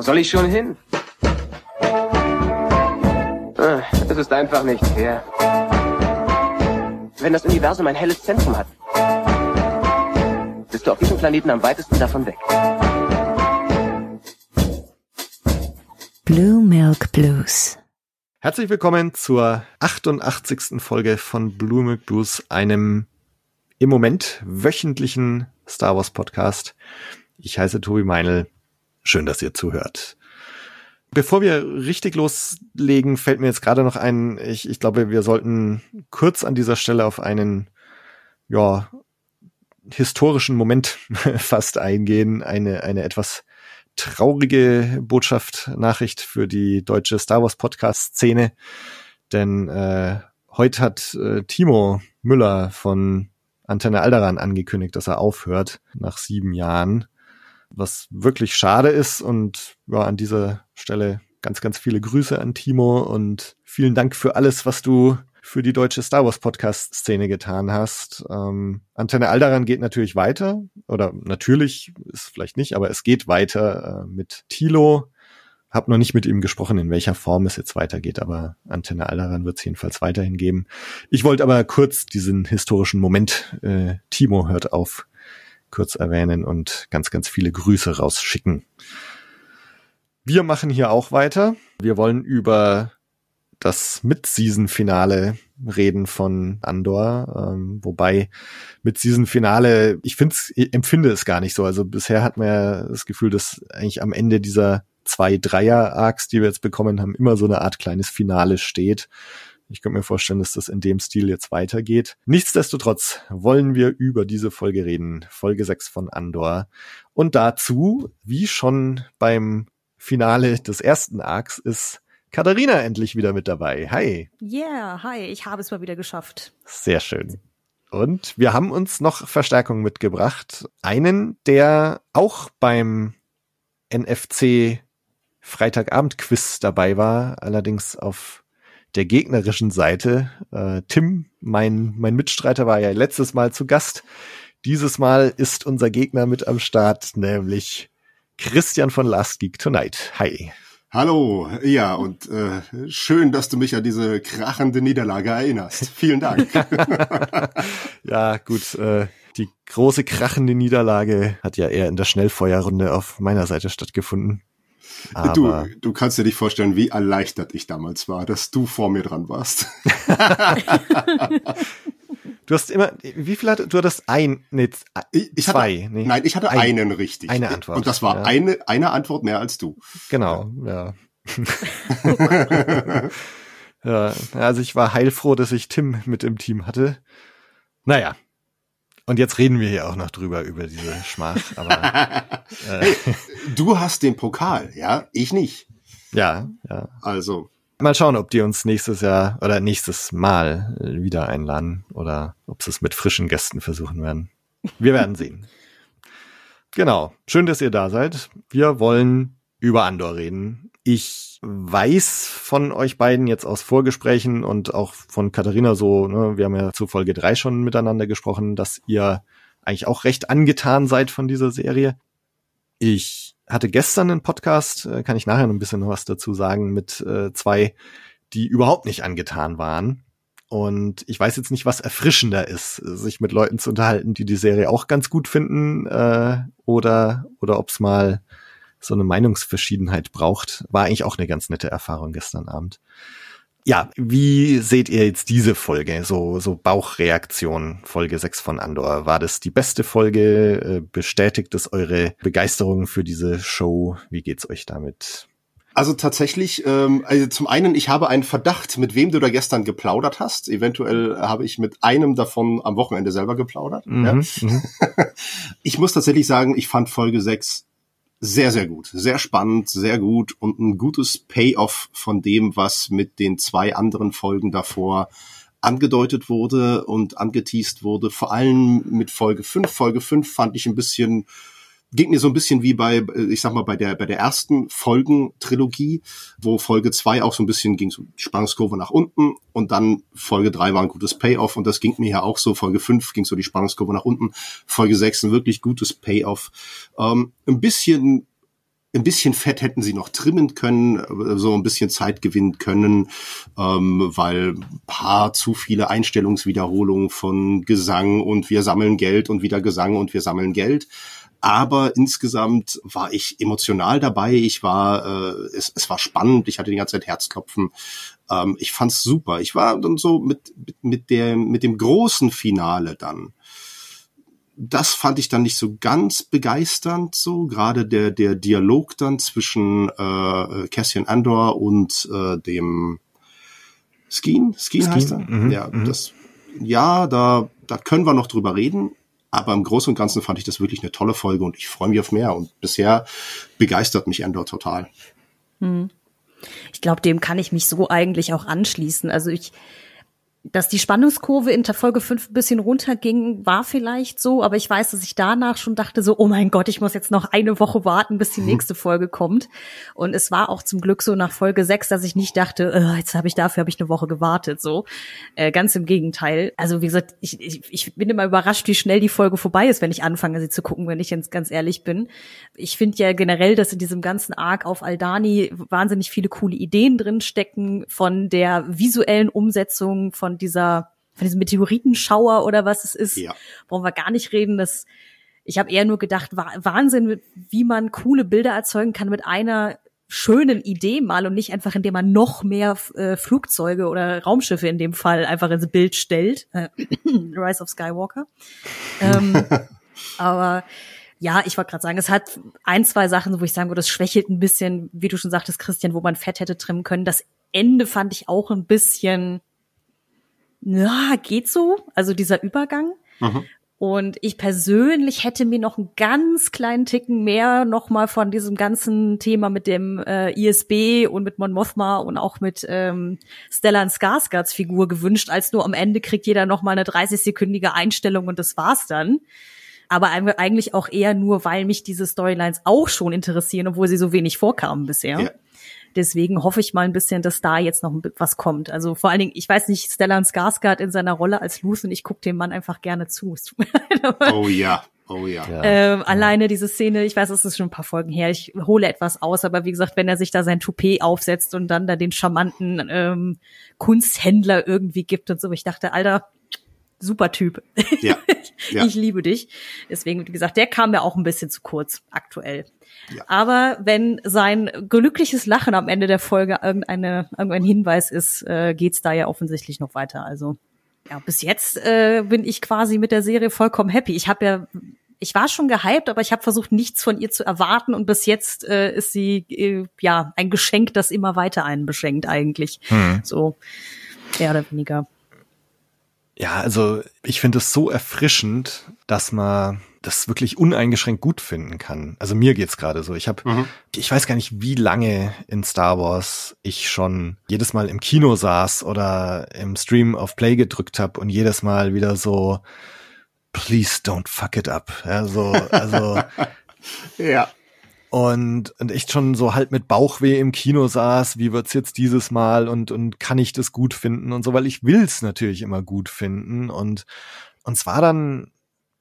Wo soll ich schon hin? Ah, Es ist einfach nicht fair. Wenn das Universum ein helles Zentrum hat, bist du auf diesem Planeten am weitesten davon weg. Blue Milk Blues. Herzlich willkommen zur 88. Folge von Blue Milk Blues, einem im Moment wöchentlichen Star Wars Podcast. Ich heiße Tobi Meinl. Schön, dass ihr zuhört. Bevor wir richtig loslegen, fällt mir jetzt gerade noch ein, ich, ich glaube, wir sollten kurz an dieser Stelle auf einen, ja, historischen Moment fast eingehen, eine, eine etwas traurige Botschaft, Nachricht für die deutsche Star Wars Podcast Szene, denn äh, heute hat äh, Timo Müller von Antenne Alderan angekündigt, dass er aufhört nach sieben Jahren, was wirklich schade ist und ja, an dieser Stelle ganz, ganz viele Grüße an Timo und vielen Dank für alles, was du für die deutsche Star Wars Podcast Szene getan hast. Ähm, Antenne Alderan geht natürlich weiter oder natürlich ist vielleicht nicht, aber es geht weiter äh, mit Tilo. Hab noch nicht mit ihm gesprochen, in welcher Form es jetzt weitergeht, aber Antenne Alderan wird es jedenfalls weiterhin geben. Ich wollte aber kurz diesen historischen Moment, äh, Timo hört auf, kurz erwähnen und ganz, ganz viele Grüße rausschicken. Wir machen hier auch weiter. Wir wollen über das Mid-Season-Finale reden von Andor, ähm, wobei Mid-Season-Finale, ich find's, ich empfinde es gar nicht so. Also bisher hat man ja das Gefühl, dass eigentlich am Ende dieser zwei Dreier-Arcs, die wir jetzt bekommen haben, immer so eine Art kleines Finale steht. Ich könnte mir vorstellen, dass das in dem Stil jetzt weitergeht. Nichtsdestotrotz wollen wir über diese Folge reden. Folge 6 von Andor. Und dazu, wie schon beim Finale des ersten Arcs, ist Katharina endlich wieder mit dabei. Hi. Yeah, hi, ich habe es mal wieder geschafft. Sehr schön. Und wir haben uns noch Verstärkung mitgebracht. Einen, der auch beim NFC Freitagabend-Quiz dabei war, allerdings auf der gegnerischen Seite. Äh, Tim, mein, mein Mitstreiter, war ja letztes Mal zu Gast. Dieses Mal ist unser Gegner mit am Start, nämlich Christian von Last Geek Tonight. Hi. Hallo, ja, und äh, schön, dass du mich an diese krachende Niederlage erinnerst. Vielen Dank. ja, gut, äh, die große krachende Niederlage hat ja eher in der Schnellfeuerrunde auf meiner Seite stattgefunden. Aber du, du kannst dir nicht vorstellen, wie erleichtert ich damals war, dass du vor mir dran warst. Du hast immer, wie viel hat, du hattest ein, nee, ich, zwei, hatte, nee. Nein, ich hatte Ein- einen richtig. eine Antwort, Und das war ja. eine, eine Antwort mehr als du. Genau, ja. ja. Also ich war heilfroh, dass ich Tim mit im Team hatte. Naja. Und jetzt reden wir hier auch noch drüber, über diese Schmach. Aber äh, Du hast den Pokal, ja, ich nicht. ja, ja. Also, Mal schauen, ob die uns nächstes Jahr oder nächstes Mal wieder einladen oder ob sie es mit frischen Gästen versuchen werden. Wir werden sehen. Genau. Schön, dass ihr da seid. Wir wollen über Andor reden. Ich weiß von euch beiden jetzt aus Vorgesprächen und auch von Katharina so, ne, wir haben ja zu Folge drei schon miteinander gesprochen, dass ihr eigentlich auch recht angetan seid von dieser Serie. Ich hatte gestern einen Podcast, äh, kann ich nachher noch ein bisschen was dazu sagen, mit äh, zwei, die überhaupt nicht angetan waren. Und ich weiß jetzt nicht, was erfrischender ist, sich mit Leuten zu unterhalten, die die Serie auch ganz gut finden, äh, oder, oder ob es mal so eine Meinungsverschiedenheit braucht. War eigentlich auch eine ganz nette Erfahrung gestern Abend. Ja, wie seht ihr jetzt diese Folge? So, so Bauchreaktion, Folge 6 von Andor. War das die beste Folge? Äh, Bestätigt es eure Begeisterung für diese Show? Wie geht's euch damit? Also tatsächlich, ähm, also zum einen, ich habe einen Verdacht, mit wem du da gestern geplaudert hast. Eventuell habe ich mit einem davon am Wochenende selber geplaudert. Ja. Mhm, mhm. Ich muss tatsächlich sagen, ich fand Folge 6 sehr, sehr gut. Sehr spannend, sehr gut und ein gutes Payoff von dem, was mit den zwei anderen Folgen davor angedeutet wurde und angeteased wurde. Vor allem mit Folge 5. Folge 5 fand ich ein bisschen ging mir so ein bisschen wie bei, ich sag mal, bei der, bei der ersten Folgentrilogie, wo Folge zwei auch so ein bisschen ging so Spannungskurve nach unten und dann Folge drei war ein gutes Payoff und das ging mir ja auch so. Folge fünf ging so die Spannungskurve nach unten. Folge sechs ein wirklich gutes Payoff. Ähm, ein bisschen ein bisschen Fett hätten sie noch trimmen können, so ein bisschen Zeit gewinnen können, ähm, weil paar zu viele Einstellungswiederholungen von Gesang und wir sammeln Geld und wieder Gesang und wir sammeln Geld. Aber insgesamt war ich emotional dabei. Ich war, äh, es, es war spannend. Ich hatte die ganze Zeit Herzklopfen. Ähm, ich fand's super. Ich war dann so mit mit, mit der mit dem großen Finale dann das fand ich dann nicht so ganz begeisternd so gerade der der Dialog dann zwischen äh, Cassian Andor und äh, dem Skeen Skeen, Skeen heißt er mhm, ja mhm. das ja da da können wir noch drüber reden aber im Großen und Ganzen fand ich das wirklich eine tolle Folge und ich freue mich auf mehr und bisher begeistert mich Andor total mhm. ich glaube dem kann ich mich so eigentlich auch anschließen also ich dass die Spannungskurve in der Folge 5 ein bisschen runterging, war vielleicht so, aber ich weiß, dass ich danach schon dachte so, oh mein Gott, ich muss jetzt noch eine Woche warten, bis die mhm. nächste Folge kommt. Und es war auch zum Glück so nach Folge 6, dass ich nicht dachte, äh, jetzt habe ich dafür habe ich eine Woche gewartet, so. Äh, ganz im Gegenteil. Also wie gesagt, ich, ich, ich bin immer überrascht, wie schnell die Folge vorbei ist, wenn ich anfange, sie zu gucken, wenn ich jetzt ganz ehrlich bin. Ich finde ja generell, dass in diesem ganzen Arc auf Aldani wahnsinnig viele coole Ideen drin stecken von der visuellen Umsetzung von von dieser, von diesem Meteoritenschauer oder was es ist, ja. brauchen wir gar nicht reden. Das, ich habe eher nur gedacht, Wahnsinn, wie man coole Bilder erzeugen kann mit einer schönen Idee mal und nicht einfach, indem man noch mehr äh, Flugzeuge oder Raumschiffe in dem Fall einfach ins Bild stellt. Äh, Rise of Skywalker. Ähm, aber ja, ich wollte gerade sagen, es hat ein, zwei Sachen, wo ich sagen würde, das schwächelt ein bisschen, wie du schon sagtest, Christian, wo man Fett hätte trimmen können. Das Ende fand ich auch ein bisschen ja, geht so, also dieser Übergang. Mhm. Und ich persönlich hätte mir noch einen ganz kleinen Ticken mehr nochmal von diesem ganzen Thema mit dem äh, ISB und mit Mon Mothma und auch mit ähm, Stellan Skarsgards Figur gewünscht, als nur am Ende kriegt jeder nochmal eine 30-sekündige Einstellung und das war's dann. Aber eigentlich auch eher nur, weil mich diese Storylines auch schon interessieren, obwohl sie so wenig vorkamen bisher. Ja. Deswegen hoffe ich mal ein bisschen, dass da jetzt noch was kommt. Also vor allen Dingen, ich weiß nicht, Stellan Skarsgård in seiner Rolle als Luthen, ich gucke dem Mann einfach gerne zu. oh ja. Oh ja. Ähm, ja. Alleine diese Szene, ich weiß, es ist schon ein paar Folgen her, ich hole etwas aus, aber wie gesagt, wenn er sich da sein Toupet aufsetzt und dann da den charmanten ähm, Kunsthändler irgendwie gibt und so, ich dachte, Alter, super Typ. Ja. ja. ich liebe dich. Deswegen, wie gesagt, der kam mir auch ein bisschen zu kurz aktuell. Ja. Aber wenn sein glückliches Lachen am Ende der Folge irgendeine, irgendein Hinweis ist, äh, geht's da ja offensichtlich noch weiter. Also ja, bis jetzt äh, bin ich quasi mit der Serie vollkommen happy. Ich habe ja ich war schon gehypt, aber ich habe versucht, nichts von ihr zu erwarten und bis jetzt äh, ist sie äh, ja ein Geschenk, das immer weiter einen beschenkt eigentlich. Hm. So mehr oder weniger. Ja, also ich finde es so erfrischend, dass man das wirklich uneingeschränkt gut finden kann. Also mir geht's gerade so. Ich habe, mhm. ich weiß gar nicht, wie lange in Star Wars ich schon jedes Mal im Kino saß oder im Stream auf Play gedrückt habe und jedes Mal wieder so, please don't fuck it up. Ja, so, also ja. Und, und echt schon so halt mit Bauchweh im Kino saß, wie wird's jetzt dieses Mal und, und kann ich das gut finden und so, weil ich will's natürlich immer gut finden und, und zwar dann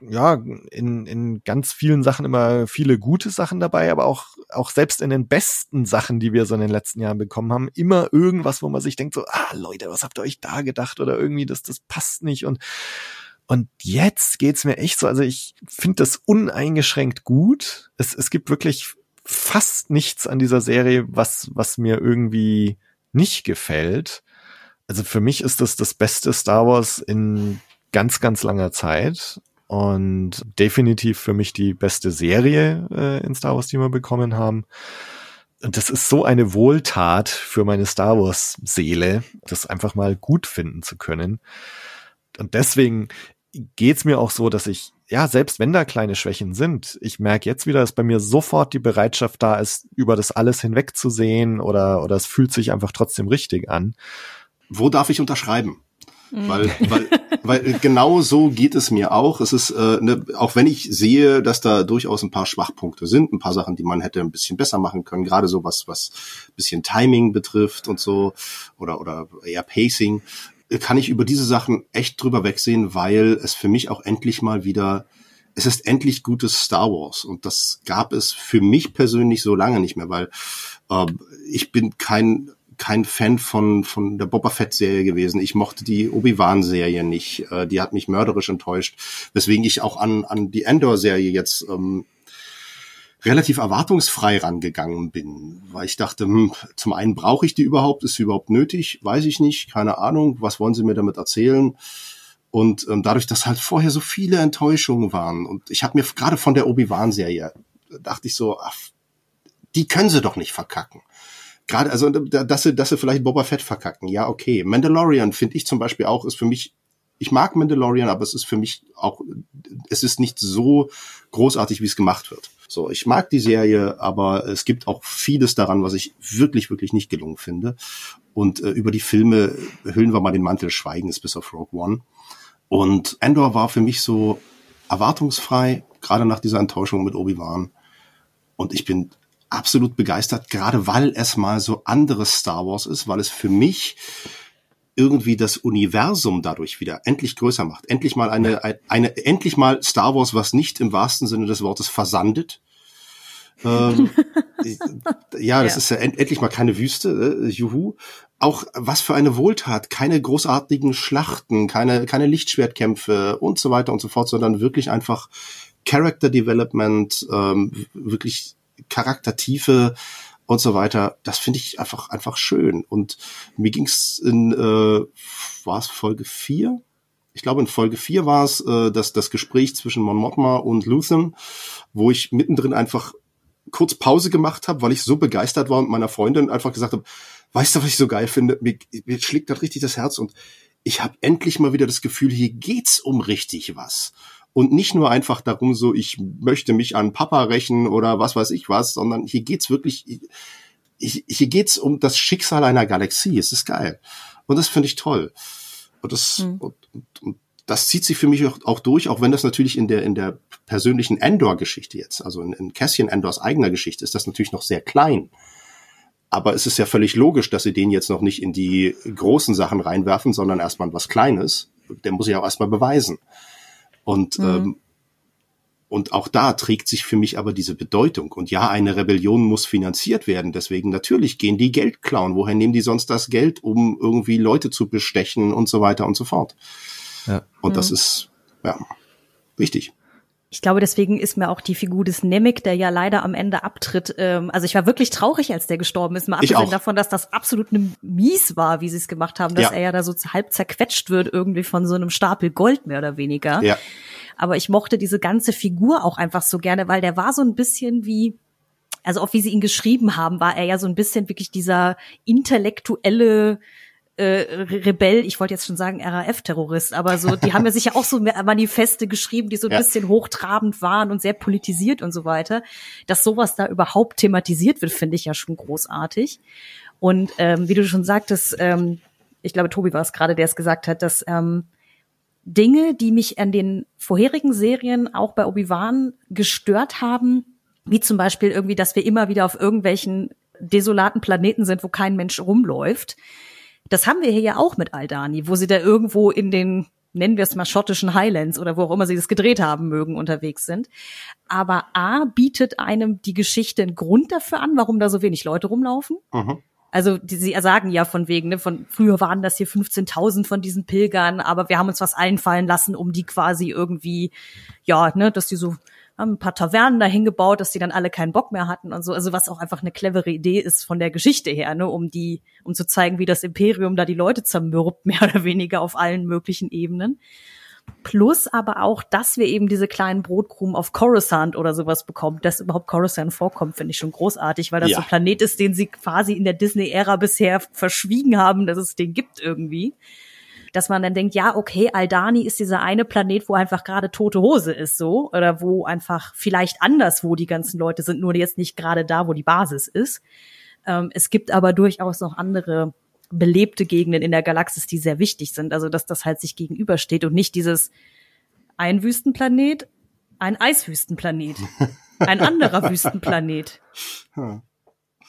ja, in, in ganz vielen Sachen immer viele gute Sachen dabei, aber auch, auch selbst in den besten Sachen, die wir so in den letzten Jahren bekommen haben, immer irgendwas, wo man sich denkt so, ah, Leute, was habt ihr euch da gedacht? Oder irgendwie, das, das passt nicht und, und jetzt geht's mir echt so, also ich finde das uneingeschränkt gut. Es, es gibt wirklich fast nichts an dieser Serie, was, was mir irgendwie nicht gefällt. Also für mich ist das das beste Star Wars in ganz, ganz langer Zeit und definitiv für mich die beste Serie äh, in Star Wars, die wir bekommen haben. Und das ist so eine Wohltat für meine Star Wars Seele, das einfach mal gut finden zu können. Und deswegen geht's mir auch so, dass ich, ja, selbst wenn da kleine Schwächen sind, ich merke jetzt wieder, dass bei mir sofort die Bereitschaft da ist, über das alles hinwegzusehen oder, oder es fühlt sich einfach trotzdem richtig an. Wo darf ich unterschreiben? Mhm. Weil, weil, weil genau so geht es mir auch. Es ist, äh, ne, auch wenn ich sehe, dass da durchaus ein paar Schwachpunkte sind, ein paar Sachen, die man hätte ein bisschen besser machen können, gerade so was, was bisschen Timing betrifft und so, oder, oder eher Pacing, kann ich über diese Sachen echt drüber wegsehen, weil es für mich auch endlich mal wieder es ist endlich gutes Star Wars. Und das gab es für mich persönlich so lange nicht mehr, weil äh, ich bin kein kein Fan von von der Boba Fett Serie gewesen. Ich mochte die Obi Wan Serie nicht. Äh, die hat mich mörderisch enttäuscht, weswegen ich auch an an die Endor Serie jetzt ähm, relativ erwartungsfrei rangegangen bin, weil ich dachte, hm, zum einen brauche ich die überhaupt, ist sie überhaupt nötig, weiß ich nicht, keine Ahnung, was wollen sie mir damit erzählen? Und ähm, dadurch, dass halt vorher so viele Enttäuschungen waren und ich habe mir gerade von der Obi-Wan-Serie, dachte ich so, ach, die können sie doch nicht verkacken. Gerade, also, dass sie, dass sie vielleicht Boba Fett verkacken, ja, okay. Mandalorian finde ich zum Beispiel auch, ist für mich ich mag Mandalorian, aber es ist für mich auch, es ist nicht so großartig, wie es gemacht wird. So, ich mag die Serie, aber es gibt auch vieles daran, was ich wirklich, wirklich nicht gelungen finde. Und äh, über die Filme hüllen wir mal den Mantel Schweigens bis auf Rogue One. Und Endor war für mich so erwartungsfrei, gerade nach dieser Enttäuschung mit Obi-Wan. Und ich bin absolut begeistert, gerade weil es mal so anderes Star Wars ist, weil es für mich irgendwie das Universum dadurch wieder endlich größer macht. Endlich mal eine, eine, eine endlich mal Star Wars, was nicht im wahrsten Sinne des Wortes versandet. ähm, ja, das ja. ist ja end, endlich mal keine Wüste, äh, juhu. Auch was für eine Wohltat, keine großartigen Schlachten, keine, keine Lichtschwertkämpfe und so weiter und so fort, sondern wirklich einfach Character Development, ähm, wirklich Charaktertiefe, und so weiter. Das finde ich einfach einfach schön. Und mir ging's in äh, war es Folge 4? Ich glaube in Folge 4 war es äh, das das Gespräch zwischen Mon Mothma und Luthen, wo ich mittendrin einfach kurz Pause gemacht habe, weil ich so begeistert war und meiner Freundin einfach gesagt habe, weißt du, was ich so geil finde? Mir, mir schlägt das richtig das Herz und ich habe endlich mal wieder das Gefühl, hier geht's um richtig was und nicht nur einfach darum, so ich möchte mich an Papa rächen oder was weiß ich was, sondern hier geht's wirklich, hier geht's um das Schicksal einer Galaxie. Es ist geil und das finde ich toll. Und das mhm. und, und, und das zieht sich für mich auch, auch, durch, auch wenn das natürlich in der in der persönlichen Endor-Geschichte jetzt, also in, in Cassian Endors eigener Geschichte, ist das natürlich noch sehr klein. Aber es ist ja völlig logisch, dass sie den jetzt noch nicht in die großen Sachen reinwerfen, sondern erstmal was Kleines. Der muss ja auch erstmal beweisen. Und, mhm. ähm, und auch da trägt sich für mich aber diese Bedeutung. Und ja, eine Rebellion muss finanziert werden. Deswegen natürlich gehen die Geld klauen. Woher nehmen die sonst das Geld, um irgendwie Leute zu bestechen und so weiter und so fort? Ja. Und mhm. das ist, ja, wichtig. Ich glaube, deswegen ist mir auch die Figur des Nemec, der ja leider am Ende abtritt. Ähm, also ich war wirklich traurig, als der gestorben ist. Mal abgesehen davon, dass das absolut ne mies war, wie sie es gemacht haben, dass ja. er ja da so halb zerquetscht wird irgendwie von so einem Stapel Gold mehr oder weniger. Ja. Aber ich mochte diese ganze Figur auch einfach so gerne, weil der war so ein bisschen wie also auch wie sie ihn geschrieben haben, war er ja so ein bisschen wirklich dieser intellektuelle äh, Rebell, ich wollte jetzt schon sagen RAF-Terrorist, aber so, die haben ja sicher auch so Manifeste geschrieben, die so ein ja. bisschen hochtrabend waren und sehr politisiert und so weiter. Dass sowas da überhaupt thematisiert wird, finde ich ja schon großartig. Und ähm, wie du schon sagtest, ähm, ich glaube, Tobi war es gerade, der es gesagt hat, dass ähm, Dinge, die mich an den vorherigen Serien auch bei Obi-Wan gestört haben, wie zum Beispiel irgendwie, dass wir immer wieder auf irgendwelchen desolaten Planeten sind, wo kein Mensch rumläuft, das haben wir hier ja auch mit Aldani, wo sie da irgendwo in den nennen wir es mal schottischen Highlands oder wo auch immer sie das gedreht haben mögen, unterwegs sind. Aber A bietet einem die Geschichte einen Grund dafür an, warum da so wenig Leute rumlaufen. Mhm. Also die, sie sagen ja von wegen, ne, von früher waren das hier 15.000 von diesen Pilgern, aber wir haben uns was einfallen lassen, um die quasi irgendwie, ja, ne, dass die so haben ein paar Tavernen dahin gebaut, dass die dann alle keinen Bock mehr hatten und so. Also was auch einfach eine clevere Idee ist von der Geschichte her, ne, um die, um zu zeigen, wie das Imperium da die Leute zermürbt, mehr oder weniger auf allen möglichen Ebenen. Plus aber auch, dass wir eben diese kleinen Brotkrumen auf Coruscant oder sowas bekommen. Dass überhaupt Coruscant vorkommt, finde ich schon großartig, weil das ja. so ein Planet ist, den sie quasi in der Disney-Ära bisher verschwiegen haben, dass es den gibt irgendwie dass man dann denkt, ja, okay, Aldani ist dieser eine Planet, wo einfach gerade tote Hose ist, so, oder wo einfach vielleicht anderswo die ganzen Leute sind, nur jetzt nicht gerade da, wo die Basis ist. Ähm, es gibt aber durchaus noch andere belebte Gegenden in der Galaxis, die sehr wichtig sind. Also, dass das halt sich gegenübersteht und nicht dieses ein Wüstenplanet, ein Eiswüstenplanet, ein anderer Wüstenplanet.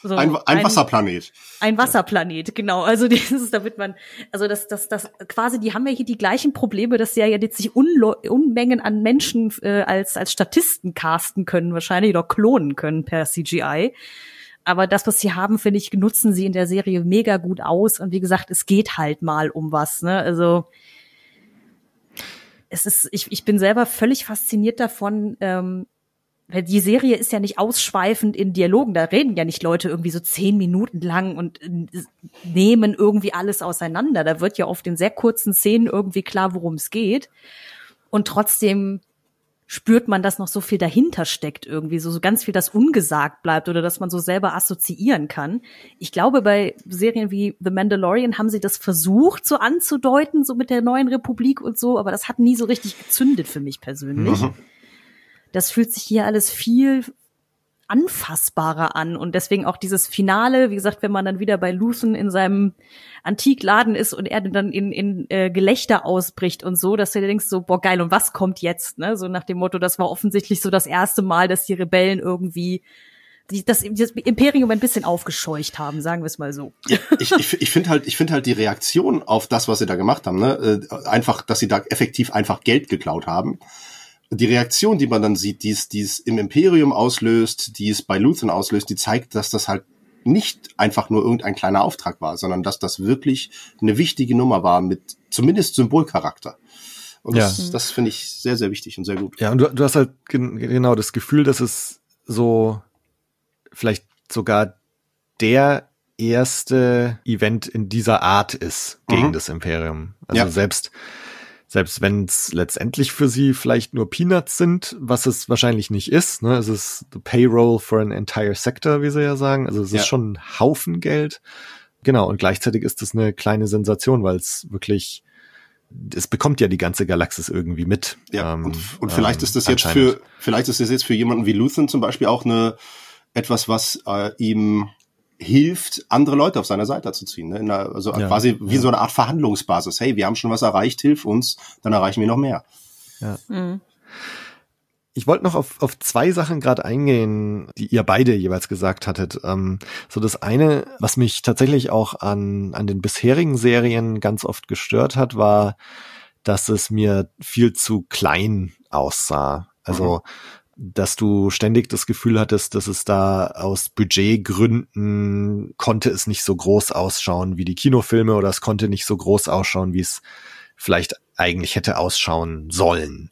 So ein, ein, Wasserplanet. Ein Wasserplanet, genau. Also dieses, damit man, also das, das, das quasi, die haben ja hier die gleichen Probleme, dass sie ja jetzt sich Unlo Unmengen an Menschen äh, als als Statisten casten können, wahrscheinlich oder klonen können per CGI. Aber das, was sie haben, finde ich, nutzen sie in der Serie mega gut aus. Und wie gesagt, es geht halt mal um was. Ne? Also es ist, ich, ich bin selber völlig fasziniert davon, ähm, weil die Serie ist ja nicht ausschweifend in Dialogen, da reden ja nicht Leute irgendwie so zehn Minuten lang und äh, nehmen irgendwie alles auseinander. Da wird ja oft in sehr kurzen Szenen irgendwie klar, worum es geht. Und trotzdem spürt man, dass noch so viel dahinter steckt irgendwie, so, so ganz viel, das ungesagt bleibt oder dass man so selber assoziieren kann. Ich glaube, bei Serien wie The Mandalorian haben sie das versucht, so anzudeuten, so mit der neuen Republik und so, aber das hat nie so richtig gezündet für mich persönlich. Mhm das fühlt sich hier alles viel anfassbarer an und deswegen auch dieses Finale, wie gesagt, wenn man dann wieder bei Luthen in seinem Antikladen ist und er dann in, in äh, Gelächter ausbricht und so, dass du dir denkst so, boah geil, und was kommt jetzt? Ne? So nach dem Motto, das war offensichtlich so das erste Mal, dass die Rebellen irgendwie die, das, das Imperium ein bisschen aufgescheucht haben, sagen wir es mal so. Ja, ich ich, ich finde halt, ich finde halt die Reaktion auf das, was sie da gemacht haben, ne, äh, einfach, dass sie da effektiv einfach Geld geklaut haben die Reaktion, die man dann sieht, die es, die es im Imperium auslöst, die es bei Luthen auslöst, die zeigt, dass das halt nicht einfach nur irgendein kleiner Auftrag war, sondern dass das wirklich eine wichtige Nummer war mit zumindest Symbolcharakter. Und ja. das, das finde ich sehr, sehr wichtig und sehr gut. Ja, und du, du hast halt gen genau das Gefühl, dass es so vielleicht sogar der erste Event in dieser Art ist gegen mhm. das Imperium. Also ja. selbst selbst wenn es letztendlich für sie vielleicht nur Peanuts sind, was es wahrscheinlich nicht ist. Ne? Es ist the payroll for an entire sector, wie sie ja sagen. Also es ja. ist schon ein Haufen Geld. Genau, und gleichzeitig ist es eine kleine Sensation, weil es wirklich, es bekommt ja die ganze Galaxis irgendwie mit. Ja, ähm, und, und vielleicht ähm, ist das jetzt für, vielleicht ist das jetzt für jemanden wie Luthen zum Beispiel auch eine etwas, was äh, ihm hilft, andere Leute auf seiner Seite zu ziehen. Ne? Einer, also ja, quasi wie ja. so eine Art Verhandlungsbasis. Hey, wir haben schon was erreicht, hilf uns, dann erreichen wir noch mehr. Ja. Mhm. Ich wollte noch auf, auf zwei Sachen gerade eingehen, die ihr beide jeweils gesagt hattet. Ähm, so das eine, was mich tatsächlich auch an, an den bisherigen Serien ganz oft gestört hat, war, dass es mir viel zu klein aussah. Also mhm dass du ständig das Gefühl hattest, dass es da aus Budgetgründen konnte es nicht so groß ausschauen wie die Kinofilme oder es konnte nicht so groß ausschauen, wie es vielleicht eigentlich hätte ausschauen sollen.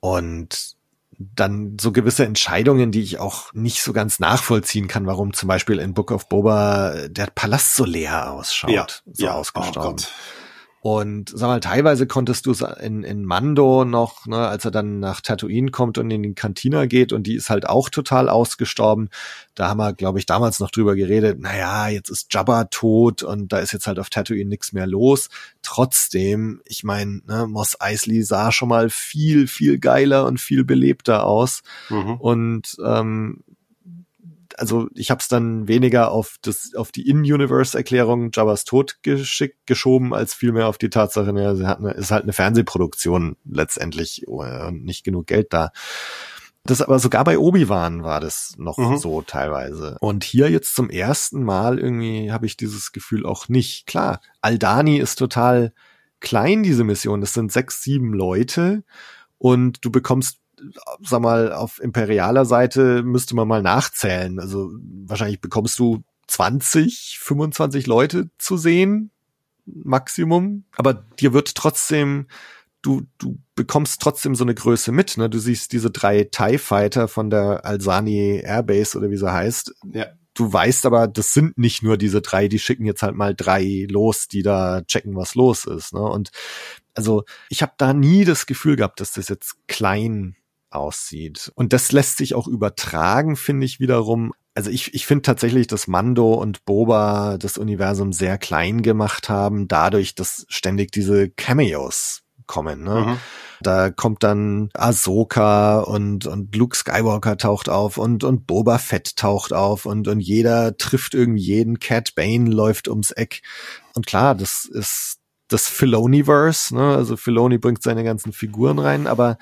Und dann so gewisse Entscheidungen, die ich auch nicht so ganz nachvollziehen kann, warum zum Beispiel in Book of Boba der Palast so leer ausschaut, ja, so ja, ausgestorben. Oh und sag mal, teilweise konntest du es in, in Mando noch, ne, als er dann nach Tatooine kommt und in die Kantina geht und die ist halt auch total ausgestorben. Da haben wir, glaube ich, damals noch drüber geredet, naja, jetzt ist Jabba tot und da ist jetzt halt auf Tatooine nichts mehr los. Trotzdem, ich meine, ne, Moss Eisley sah schon mal viel, viel geiler und viel belebter aus. Mhm. Und ähm, also ich habe es dann weniger auf das auf die In-Universe-Erklärung Jabba's Tod geschickt geschoben als vielmehr auf die Tatsache, ja, sie hat eine, ist halt eine Fernsehproduktion letztendlich und äh, nicht genug Geld da. Das aber sogar bei Obi-Wan war das noch mhm. so teilweise. Und hier jetzt zum ersten Mal irgendwie habe ich dieses Gefühl auch nicht. Klar, Aldani ist total klein, diese Mission. Das sind sechs, sieben Leute und du bekommst sag mal, auf imperialer Seite müsste man mal nachzählen. Also wahrscheinlich bekommst du 20, 25 Leute zu sehen, Maximum. Aber dir wird trotzdem, du, du bekommst trotzdem so eine Größe mit. Ne? Du siehst diese drei TIE Fighter von der Alsani Airbase oder wie sie heißt. Ja. Du weißt aber, das sind nicht nur diese drei, die schicken jetzt halt mal drei los, die da checken, was los ist. Ne? Und also ich habe da nie das Gefühl gehabt, dass das jetzt klein aussieht. Und das lässt sich auch übertragen, finde ich wiederum. Also ich, ich finde tatsächlich, dass Mando und Boba das Universum sehr klein gemacht haben, dadurch, dass ständig diese Cameos kommen. Ne? Mhm. Da kommt dann Ahsoka und, und Luke Skywalker taucht auf und, und Boba Fett taucht auf und, und jeder trifft irgendwie jeden. Cat Bane läuft ums Eck. Und klar, das ist das Filoniverse, ne? Also Filoni bringt seine ganzen Figuren rein, aber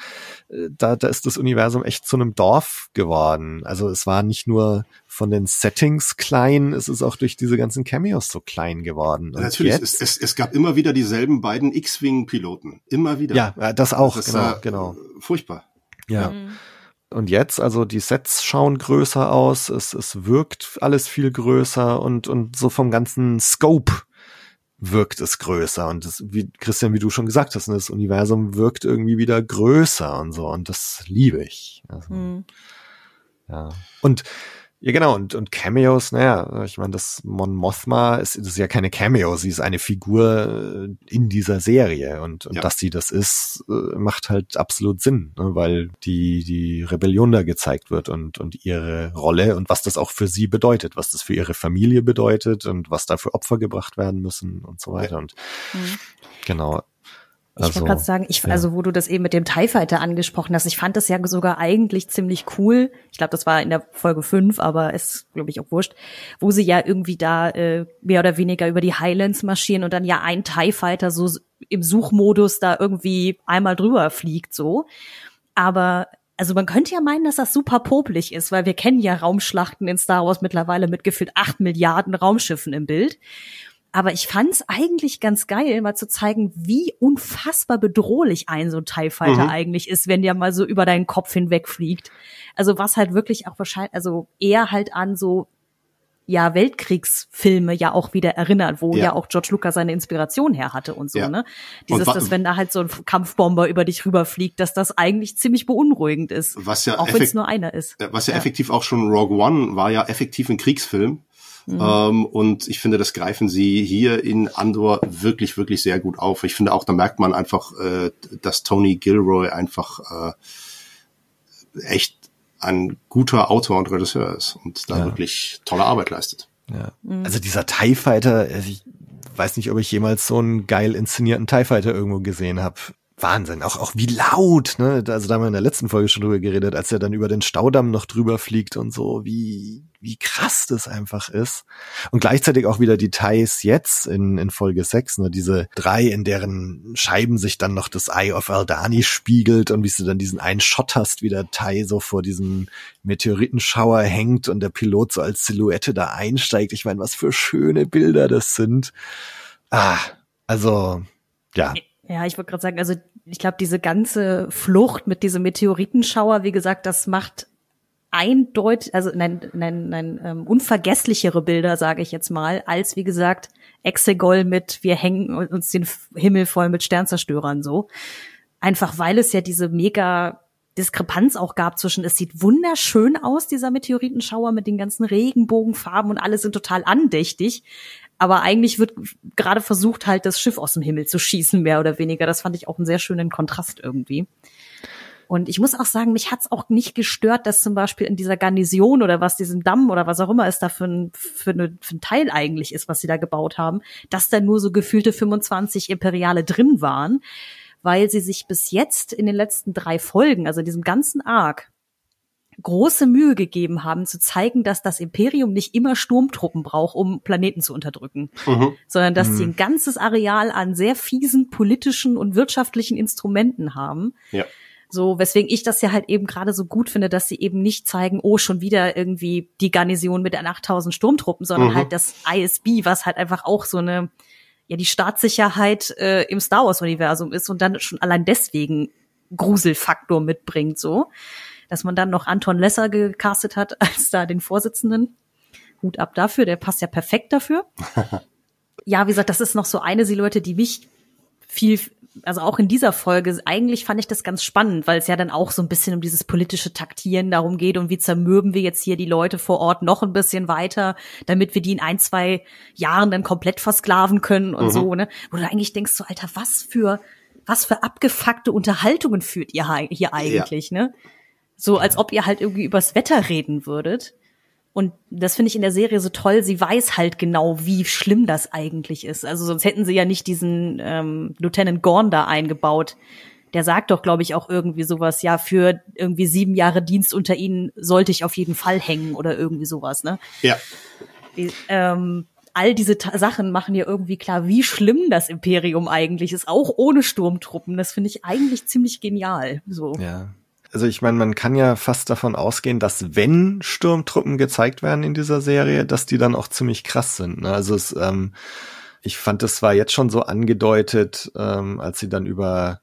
äh, da, da ist das Universum echt zu einem Dorf geworden. Also es war nicht nur von den Settings klein, es ist auch durch diese ganzen Cameos so klein geworden. Und Natürlich, es, es, es gab immer wieder dieselben beiden X-Wing-Piloten. Immer wieder. Ja, das auch, das genau, genau. Furchtbar. Ja. Mhm. Und jetzt, also die Sets schauen größer aus, es, es wirkt alles viel größer und, und so vom ganzen Scope wirkt es größer. Und das, wie Christian, wie du schon gesagt hast, ne, das Universum wirkt irgendwie wieder größer und so. Und das liebe ich. Also, mhm. Ja. Und ja, genau, und, und Cameos, naja, ich meine, das Mon Mothma ist, ist ja keine Cameo, sie ist eine Figur äh, in dieser Serie und, und ja. dass sie das ist, äh, macht halt absolut Sinn, ne, weil die, die Rebellion da gezeigt wird und, und ihre Rolle und was das auch für sie bedeutet, was das für ihre Familie bedeutet und was da für Opfer gebracht werden müssen und so weiter und mhm. genau. Ich also, wollte gerade sagen, ich, ja. also wo du das eben mit dem TIE Fighter angesprochen hast, ich fand das ja sogar eigentlich ziemlich cool. Ich glaube, das war in der Folge 5, aber ist, glaube ich, auch wurscht, wo sie ja irgendwie da äh, mehr oder weniger über die Highlands marschieren und dann ja ein TIE Fighter so im Suchmodus da irgendwie einmal drüber fliegt so. Aber also man könnte ja meinen, dass das super popelig ist, weil wir kennen ja Raumschlachten in Star Wars mittlerweile mit gefühlt acht Milliarden Raumschiffen im Bild. Aber ich fand's eigentlich ganz geil, mal zu zeigen, wie unfassbar bedrohlich ein so ein TIE Fighter mhm. eigentlich ist, wenn der mal so über deinen Kopf hinweg fliegt. Also was halt wirklich auch wahrscheinlich, also eher halt an so ja Weltkriegsfilme ja auch wieder erinnert, wo ja, ja auch George Lucas seine Inspiration her hatte und so, ja. ne? Dieses, dass wenn da halt so ein Kampfbomber über dich rüberfliegt, dass das eigentlich ziemlich beunruhigend ist. Was ja auch wenn es nur einer ist. Was ja, ja, effektiv auch schon Rogue One war ja effektiv ein Kriegsfilm. Mhm. Ähm, und ich finde, das greifen sie hier in Andor wirklich, wirklich sehr gut auf. Ich finde auch, da merkt man einfach, äh, dass Tony Gilroy einfach äh, echt ein guter Autor und Regisseur ist und da ja. wirklich tolle Arbeit leistet. Ja. Mhm. Also dieser TIE Fighter, also ich weiß nicht, ob ich jemals so einen geil inszenierten TIE Fighter irgendwo gesehen habe. Wahnsinn. Auch, auch wie laut, ne? Also da haben wir in der letzten Folge schon drüber geredet, als er dann über den Staudamm noch drüber fliegt und so, wie, wie krass das einfach ist. Und gleichzeitig auch wieder Details jetzt in, in Folge 6, ne? Diese drei, in deren Scheiben sich dann noch das Eye of Aldani spiegelt und wie du dann diesen einen Shot hast, wie der Tai so vor diesem Meteoritenschauer hängt und der Pilot so als Silhouette da einsteigt. Ich meine, was für schöne Bilder das sind. Ah, also, ja. Ja, ich wollte gerade sagen, also ich glaube, diese ganze Flucht mit diesem Meteoritenschauer, wie gesagt, das macht eindeutig, also nein, nein, nein, ähm, unvergesslichere Bilder, sage ich jetzt mal, als wie gesagt Exegol mit wir hängen uns den Himmel voll mit Sternzerstörern so. Einfach weil es ja diese mega Diskrepanz auch gab zwischen, es sieht wunderschön aus, dieser Meteoritenschauer mit den ganzen Regenbogenfarben und alle sind total andächtig. Aber eigentlich wird gerade versucht, halt das Schiff aus dem Himmel zu schießen, mehr oder weniger. Das fand ich auch einen sehr schönen Kontrast irgendwie. Und ich muss auch sagen, mich hat's auch nicht gestört, dass zum Beispiel in dieser Garnison oder was, diesem Damm oder was auch immer es da für ein, für, eine, für ein Teil eigentlich ist, was sie da gebaut haben, dass da nur so gefühlte 25 Imperiale drin waren, weil sie sich bis jetzt in den letzten drei Folgen, also in diesem ganzen Arc, große Mühe gegeben haben, zu zeigen, dass das Imperium nicht immer Sturmtruppen braucht, um Planeten zu unterdrücken, mhm. sondern dass mhm. sie ein ganzes Areal an sehr fiesen politischen und wirtschaftlichen Instrumenten haben. Ja. So, weswegen ich das ja halt eben gerade so gut finde, dass sie eben nicht zeigen, oh, schon wieder irgendwie die Garnison mit den 8000 Sturmtruppen, sondern mhm. halt das ISB, was halt einfach auch so eine, ja, die Staatssicherheit äh, im Star Wars Universum ist und dann schon allein deswegen Gruselfaktor mitbringt, so dass man dann noch Anton Lesser gecastet hat als da den Vorsitzenden. Hut ab dafür, der passt ja perfekt dafür. ja, wie gesagt, das ist noch so eine Silhouette, die mich viel, also auch in dieser Folge, eigentlich fand ich das ganz spannend, weil es ja dann auch so ein bisschen um dieses politische Taktieren darum geht und wie zermürben wir jetzt hier die Leute vor Ort noch ein bisschen weiter, damit wir die in ein, zwei Jahren dann komplett versklaven können und mhm. so, ne? Wo du eigentlich denkst so, Alter, was für, was für abgefuckte Unterhaltungen führt ihr hier eigentlich, ja. ne? So als ob ihr halt irgendwie übers Wetter reden würdet. Und das finde ich in der Serie so toll. Sie weiß halt genau, wie schlimm das eigentlich ist. Also sonst hätten sie ja nicht diesen ähm, Lieutenant Gorn da eingebaut. Der sagt doch, glaube ich, auch irgendwie sowas, ja, für irgendwie sieben Jahre Dienst unter ihnen sollte ich auf jeden Fall hängen oder irgendwie sowas, ne? Ja. Ähm, all diese Ta Sachen machen ja irgendwie klar, wie schlimm das Imperium eigentlich ist, auch ohne Sturmtruppen. Das finde ich eigentlich ziemlich genial. So. Ja. Also ich meine, man kann ja fast davon ausgehen, dass wenn Sturmtruppen gezeigt werden in dieser Serie, dass die dann auch ziemlich krass sind. Ne? Also es, ähm, ich fand, es war jetzt schon so angedeutet, ähm, als sie dann über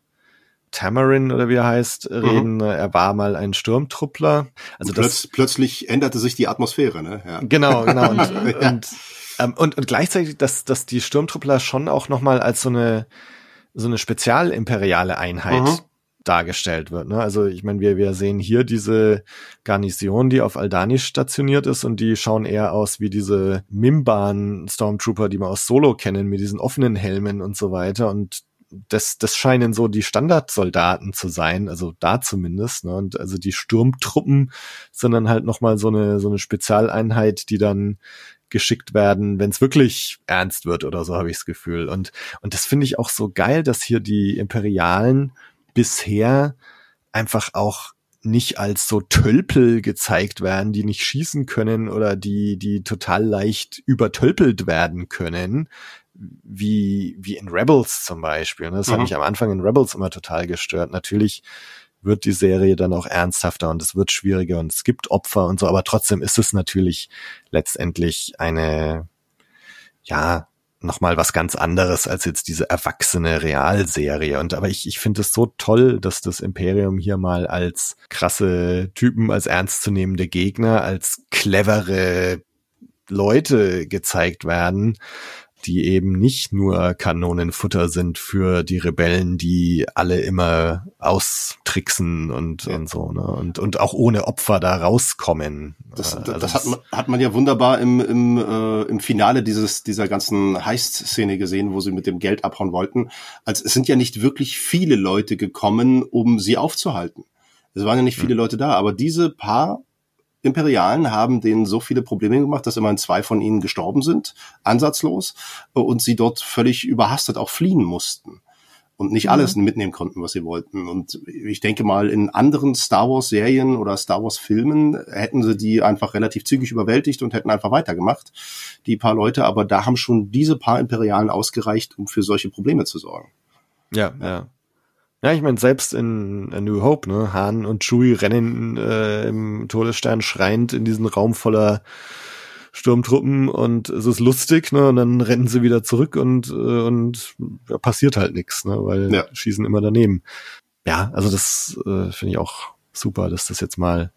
Tamarin oder wie er heißt, mhm. reden. Mhm. Er war mal ein Sturmtruppler. Also Plötz, das, plötzlich änderte sich die Atmosphäre, ne? Ja. Genau, genau. Und, ja. und, ähm, und, und gleichzeitig, dass, dass die Sturmtruppler schon auch nochmal als so eine so eine spezialimperiale Einheit mhm. Dargestellt wird. Ne? Also ich meine, wir, wir sehen hier diese Garnison, die auf Aldani stationiert ist und die schauen eher aus wie diese Mimban Stormtrooper, die wir aus Solo kennen, mit diesen offenen Helmen und so weiter. Und das, das scheinen so die Standardsoldaten zu sein, also da zumindest. Ne? Und also die Sturmtruppen, sondern halt nochmal so eine, so eine Spezialeinheit, die dann geschickt werden, wenn es wirklich ernst wird oder so, habe ich das Gefühl. Und, und das finde ich auch so geil, dass hier die Imperialen bisher einfach auch nicht als so Tölpel gezeigt werden, die nicht schießen können oder die, die total leicht übertölpelt werden können, wie, wie in Rebels zum Beispiel. Ne? Das mhm. hat mich am Anfang in Rebels immer total gestört. Natürlich wird die Serie dann auch ernsthafter und es wird schwieriger und es gibt Opfer und so, aber trotzdem ist es natürlich letztendlich eine, ja, nochmal was ganz anderes als jetzt diese erwachsene Realserie. Und aber ich, ich finde es so toll, dass das Imperium hier mal als krasse Typen, als ernstzunehmende Gegner, als clevere Leute gezeigt werden die eben nicht nur Kanonenfutter sind für die Rebellen, die alle immer austricksen und, ja. und so, ne? Und, und auch ohne Opfer da rauskommen. Das, also das hat, man, hat man ja wunderbar im, im, äh, im Finale dieses, dieser ganzen Heist-Szene gesehen, wo sie mit dem Geld abhauen wollten. Also es sind ja nicht wirklich viele Leute gekommen, um sie aufzuhalten. Es waren ja nicht viele hm. Leute da, aber diese paar Imperialen haben denen so viele Probleme gemacht, dass immerhin zwei von ihnen gestorben sind, ansatzlos, und sie dort völlig überhastet auch fliehen mussten und nicht alles mhm. mitnehmen konnten, was sie wollten. Und ich denke mal, in anderen Star Wars Serien oder Star Wars Filmen hätten sie die einfach relativ zügig überwältigt und hätten einfach weitergemacht, die paar Leute. Aber da haben schon diese paar Imperialen ausgereicht, um für solche Probleme zu sorgen. Ja, ja. Ja, ich meine, selbst in A New Hope, ne, Han und Chewie rennen äh, im Todesstern schreiend in diesen Raum voller Sturmtruppen und es ist lustig, ne, und dann rennen sie wieder zurück und, äh, und ja, passiert halt nichts, ne, weil ja. schießen immer daneben. Ja, also das äh, finde ich auch super, dass das jetzt mal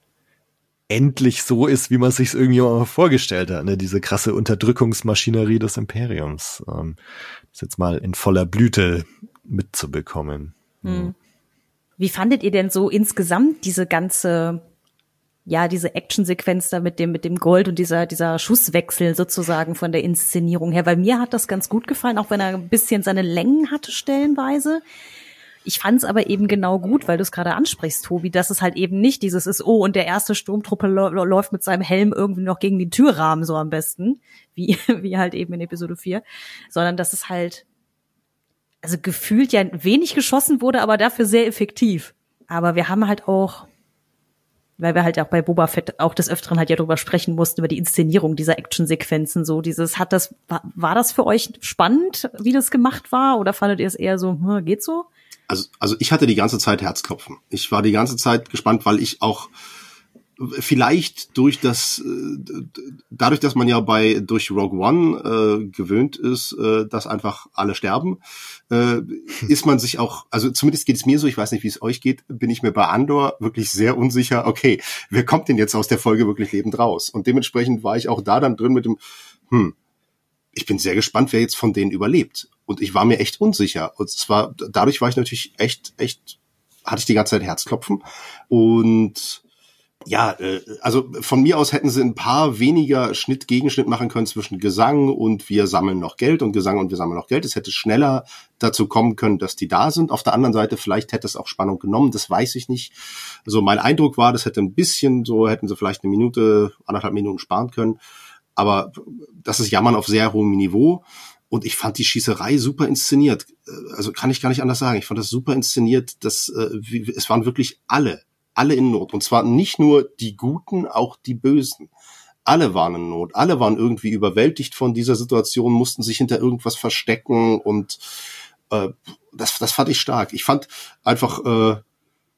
endlich so ist, wie man sich irgendwie mal vorgestellt hat, ne, diese krasse Unterdrückungsmaschinerie des Imperiums. Ähm, das jetzt mal in voller Blüte mitzubekommen. Hm. Wie fandet ihr denn so insgesamt diese ganze, ja, diese Actionsequenz da mit dem, mit dem Gold und dieser, dieser Schusswechsel sozusagen von der Inszenierung her? Weil mir hat das ganz gut gefallen, auch wenn er ein bisschen seine Längen hatte stellenweise. Ich fand es aber eben genau gut, weil du es gerade ansprichst, Tobi, dass es halt eben nicht dieses ist, oh, und der erste Sturmtruppe läuft mit seinem Helm irgendwie noch gegen den Türrahmen so am besten, wie, wie halt eben in Episode 4, sondern dass es halt also gefühlt ja wenig geschossen wurde, aber dafür sehr effektiv. Aber wir haben halt auch, weil wir halt auch bei Boba Fett auch des Öfteren halt ja drüber sprechen mussten, über die Inszenierung dieser Actionsequenzen, so dieses, hat das, war, das für euch spannend, wie das gemacht war, oder fandet ihr es eher so, hm, geht so? Also, also ich hatte die ganze Zeit Herzklopfen. Ich war die ganze Zeit gespannt, weil ich auch vielleicht durch das, äh, dadurch, dass man ja bei durch Rogue One äh, gewöhnt ist, äh, dass einfach alle sterben, äh, ist man sich auch, also zumindest geht es mir so, ich weiß nicht, wie es euch geht, bin ich mir bei Andor wirklich sehr unsicher, okay, wer kommt denn jetzt aus der Folge wirklich lebend raus? Und dementsprechend war ich auch da dann drin mit dem, hm, ich bin sehr gespannt, wer jetzt von denen überlebt. Und ich war mir echt unsicher. Und zwar, dadurch war ich natürlich echt, echt, hatte ich die ganze Zeit Herzklopfen. Und ja, äh, also von mir aus hätten sie ein paar weniger Schnitt Gegenschnitt machen können zwischen Gesang und wir sammeln noch Geld und Gesang und wir sammeln noch Geld. Es hätte schneller dazu kommen können, dass die da sind. Auf der anderen Seite vielleicht hätte es auch Spannung genommen, das weiß ich nicht. Also mein Eindruck war, das hätte ein bisschen so hätten sie vielleicht eine Minute, anderthalb Minuten sparen können, aber das ist Jammern auf sehr hohem Niveau. Und ich fand die Schießerei super inszeniert. Äh, also kann ich gar nicht anders sagen. Ich fand das super inszeniert. Das, äh, es waren wirklich alle alle in Not. Und zwar nicht nur die Guten, auch die Bösen. alle waren in Not, alle waren irgendwie überwältigt von dieser Situation, mussten sich hinter irgendwas verstecken und äh, das, das fand ich stark. Ich fand einfach äh,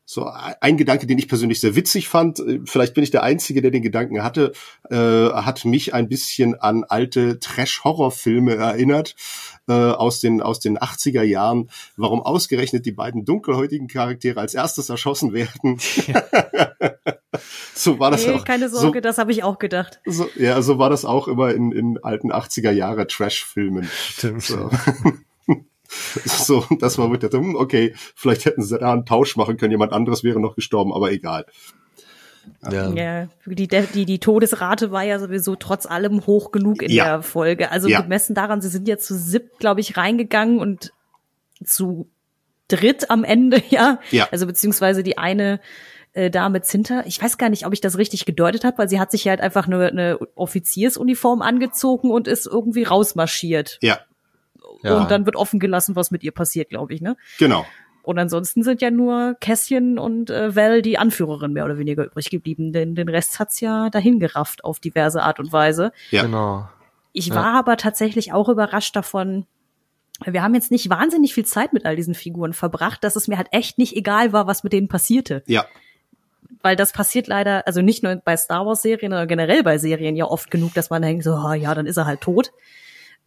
so ein Gedanke, den ich persönlich sehr witzig fand, äh, vielleicht bin ich der Einzige, der den Gedanken hatte, äh, hat mich ein bisschen an alte Trash-Horror-Filme erinnert äh, aus den aus den 80er Jahren. Warum ausgerechnet die beiden dunkelhäutigen Charaktere als erstes erschossen werden? Ja. so war das nee, auch. Keine Sorge, so, das habe ich auch gedacht. So, ja, so war das auch immer in, in alten 80er Jahre Trash-Filmen. Stimmt. So. So, das war mit der, hm, okay, vielleicht hätten sie da einen Tausch machen können, jemand anderes wäre noch gestorben, aber egal. Ja. ja, die, die, die Todesrate war ja sowieso trotz allem hoch genug in ja. der Folge. Also ja. gemessen daran, sie sind ja zu siebt, glaube ich, reingegangen und zu dritt am Ende, ja. ja. Also beziehungsweise die eine äh, Dame Zinter, ich weiß gar nicht, ob ich das richtig gedeutet habe, weil sie hat sich halt einfach nur eine Offiziersuniform angezogen und ist irgendwie rausmarschiert. Ja. Ja. Und dann wird offen gelassen, was mit ihr passiert, glaube ich, ne? Genau. Und ansonsten sind ja nur Kässchen und äh, Val die Anführerin mehr oder weniger übrig geblieben. Denn den Rest hat's ja dahin gerafft auf diverse Art und Weise. Ja. Genau. Ich Ja. war aber tatsächlich auch überrascht davon. Wir haben jetzt nicht wahnsinnig viel Zeit mit all diesen Figuren verbracht, dass es mir halt echt nicht egal war, was mit denen passierte. Ja. Weil das passiert leider, also nicht nur bei Star Wars Serien, sondern generell bei Serien ja oft genug, dass man denkt so, ah, ja, dann ist er halt tot.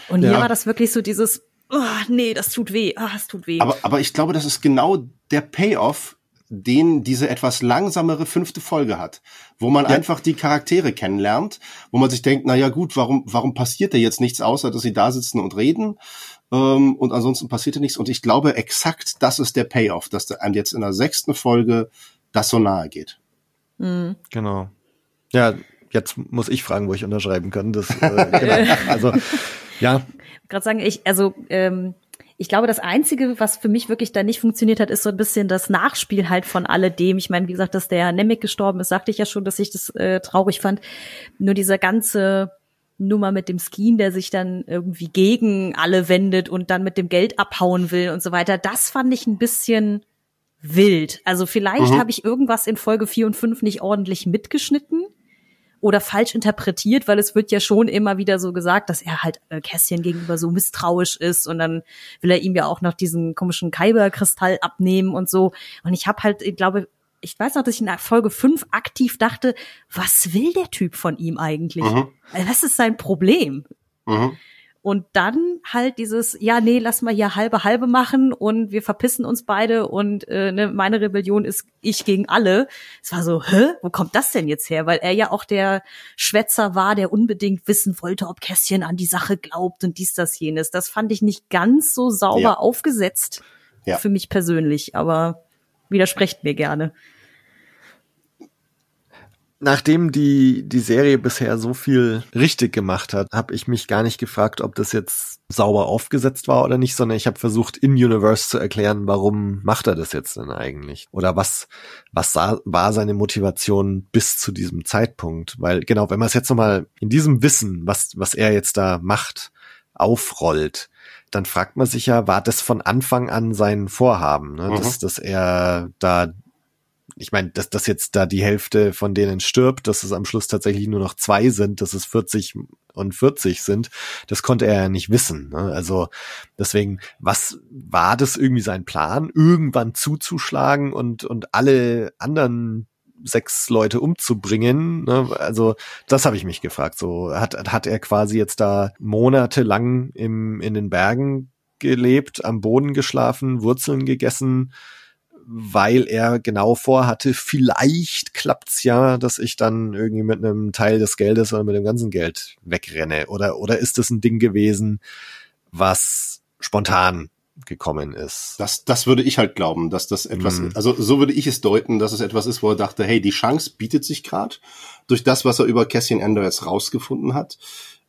Und Ja. hier war das wirklich so dieses, oh, nee, das tut weh, ah, es tut weh. Aber, aber ich glaube, das ist genau der Payoff, den diese etwas langsamere fünfte Folge hat, wo man einfach die Charaktere kennenlernt, wo man sich denkt, na ja gut, warum, warum passiert da jetzt nichts, außer dass sie da sitzen und reden? Ähm, und ansonsten passierte nichts. Und ich glaube, exakt das ist der Payoff, dass einem jetzt in der sechsten Folge das so nahe geht. Mhm. Genau. Ja, jetzt muss ich fragen, wo ich unterschreiben kann. Das, äh, genau. Also, ja, gerade sagen, ich, also ähm, ich glaube, das Einzige, was für mich wirklich da nicht funktioniert hat, ist so ein bisschen das Nachspiel halt von alledem. Ich meine, wie gesagt, dass der Nemec gestorben ist, sagte ich ja schon, dass ich das äh, traurig fand. Nur dieser ganze Nummer mit dem Skien, der sich dann irgendwie gegen alle wendet und dann mit dem Geld abhauen will und so weiter, das fand ich ein bisschen wild. Also vielleicht Mhm. habe ich irgendwas in Folge 4 und 5 nicht ordentlich mitgeschnitten oder falsch interpretiert, weil es wird ja schon immer wieder so gesagt, dass er halt äh, Kässchen gegenüber so misstrauisch ist und dann will er ihm ja auch noch diesen komischen Kyber-Kristall abnehmen und so. Und ich habe halt, ich glaube, ich weiß noch, dass ich in Folge 5 aktiv dachte, was will der Typ von ihm eigentlich? Mhm. Was ist sein Problem? Mhm. Und dann halt dieses, ja, nee, lass mal hier halbe halbe machen und wir verpissen uns beide und äh, ne, meine Rebellion ist ich gegen alle. Es war so, hä, wo kommt das denn jetzt her? Weil er ja auch der Schwätzer war, der unbedingt wissen wollte, ob Kässchen an die Sache glaubt und dies, das, jenes. Das fand ich nicht ganz so sauber Ja. aufgesetzt Ja. für mich persönlich, aber widersprecht mir gerne. Nachdem die, die Serie bisher so viel richtig gemacht hat, habe ich mich gar nicht gefragt, ob das jetzt sauber aufgesetzt war oder nicht, sondern ich habe versucht, in Universe zu erklären, warum macht er das jetzt denn eigentlich? Oder was, was sa- war seine Motivation bis zu diesem Zeitpunkt? Weil genau, wenn man es jetzt nochmal in diesem Wissen, was, was er jetzt da macht, aufrollt, dann fragt man sich ja, war das von Anfang an sein Vorhaben, ne? Mhm. dass, dass er da ich meine, dass das jetzt da die Hälfte von denen stirbt, dass es am Schluss tatsächlich nur noch zwei sind, dass es 40 und 40 sind, das konnte er ja nicht wissen. Ne? Also deswegen, was war das irgendwie sein Plan, irgendwann zuzuschlagen und, und alle anderen sechs Leute umzubringen? Ne? Also das habe ich mich gefragt. So hat, hat er quasi jetzt da monatelang im, in den Bergen gelebt, am Boden geschlafen, Wurzeln gegessen, weil er genau vorhatte, vielleicht klappt's ja, dass ich dann irgendwie mit einem Teil des Geldes oder mit dem ganzen Geld wegrenne. Oder, oder ist es ein Ding gewesen, was spontan gekommen ist? Das, das würde ich halt glauben, dass das etwas, Mhm. also so würde ich es deuten, dass es etwas ist, wo er dachte, hey, die Chance bietet sich gerade durch das, was er über Cassian Ender jetzt rausgefunden hat,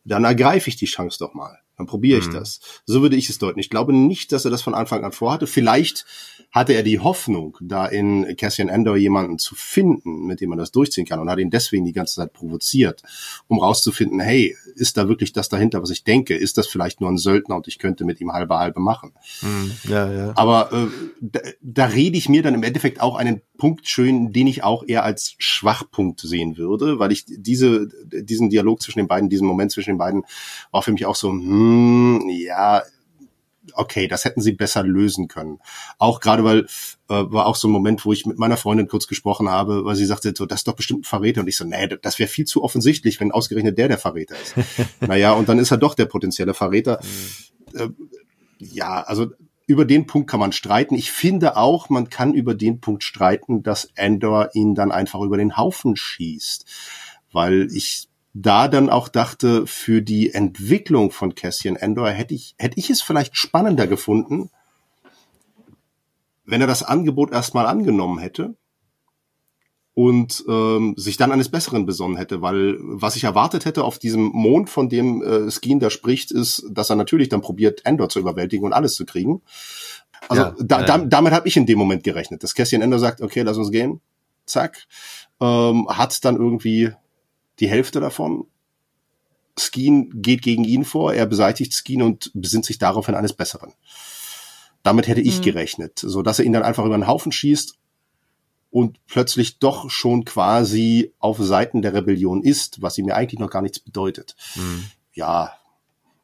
dann ergreife ich die Chance doch mal. Dann probiere ich Mhm. das. So würde ich es deuten. Ich glaube nicht, dass er das von Anfang an vorhatte. Vielleicht hatte er die Hoffnung, da in Cassian Endor jemanden zu finden, mit dem man das durchziehen kann und hat ihn deswegen die ganze Zeit provoziert, um rauszufinden, hey, ist da wirklich das dahinter, was ich denke? Ist das vielleicht nur ein Söldner und ich könnte mit ihm halbe halbe machen? Hm, ja, ja. Aber äh, da, da rede ich mir dann im Endeffekt auch einen Punkt schön, den ich auch eher als Schwachpunkt sehen würde, weil ich diese, diesen Dialog zwischen den beiden, diesen Moment zwischen den beiden war für mich auch so, hm, ja, okay, das hätten sie besser lösen können. Auch gerade weil äh, war auch so ein Moment, wo ich mit meiner Freundin kurz gesprochen habe, weil sie sagte, so, das ist doch bestimmt ein Verräter. Und ich so, nee, das wäre viel zu offensichtlich, wenn ausgerechnet der der Verräter ist. naja, und dann ist er doch der potenzielle Verräter. Mhm. Äh, ja, also über den Punkt kann man streiten. Ich finde auch, man kann über den Punkt streiten, dass Endor ihn dann einfach über den Haufen schießt. Weil ich da dann auch dachte, für die Entwicklung von Cassian Endor hätte ich, hätte ich es vielleicht spannender gefunden, wenn er das Angebot erstmal angenommen hätte und ähm, sich dann eines Besseren besonnen hätte, weil was ich erwartet hätte auf diesem Mond, von dem äh, Skeen da spricht, ist, dass er natürlich dann probiert, Endor zu überwältigen und alles zu kriegen. Also Ja, da, ja. da, damit habe ich in dem Moment gerechnet, dass Cassian Endor sagt, okay, lass uns gehen, zack, ähm, hat dann irgendwie die Hälfte davon. Skeen geht gegen ihn vor, er beseitigt Skeen und besinnt sich daraufhin eines Besseren. Damit hätte ich Mhm. gerechnet, so dass er ihn dann einfach über den Haufen schießt und plötzlich doch schon quasi auf Seiten der Rebellion ist, was ihm ja eigentlich noch gar nichts bedeutet. Hm. Ja,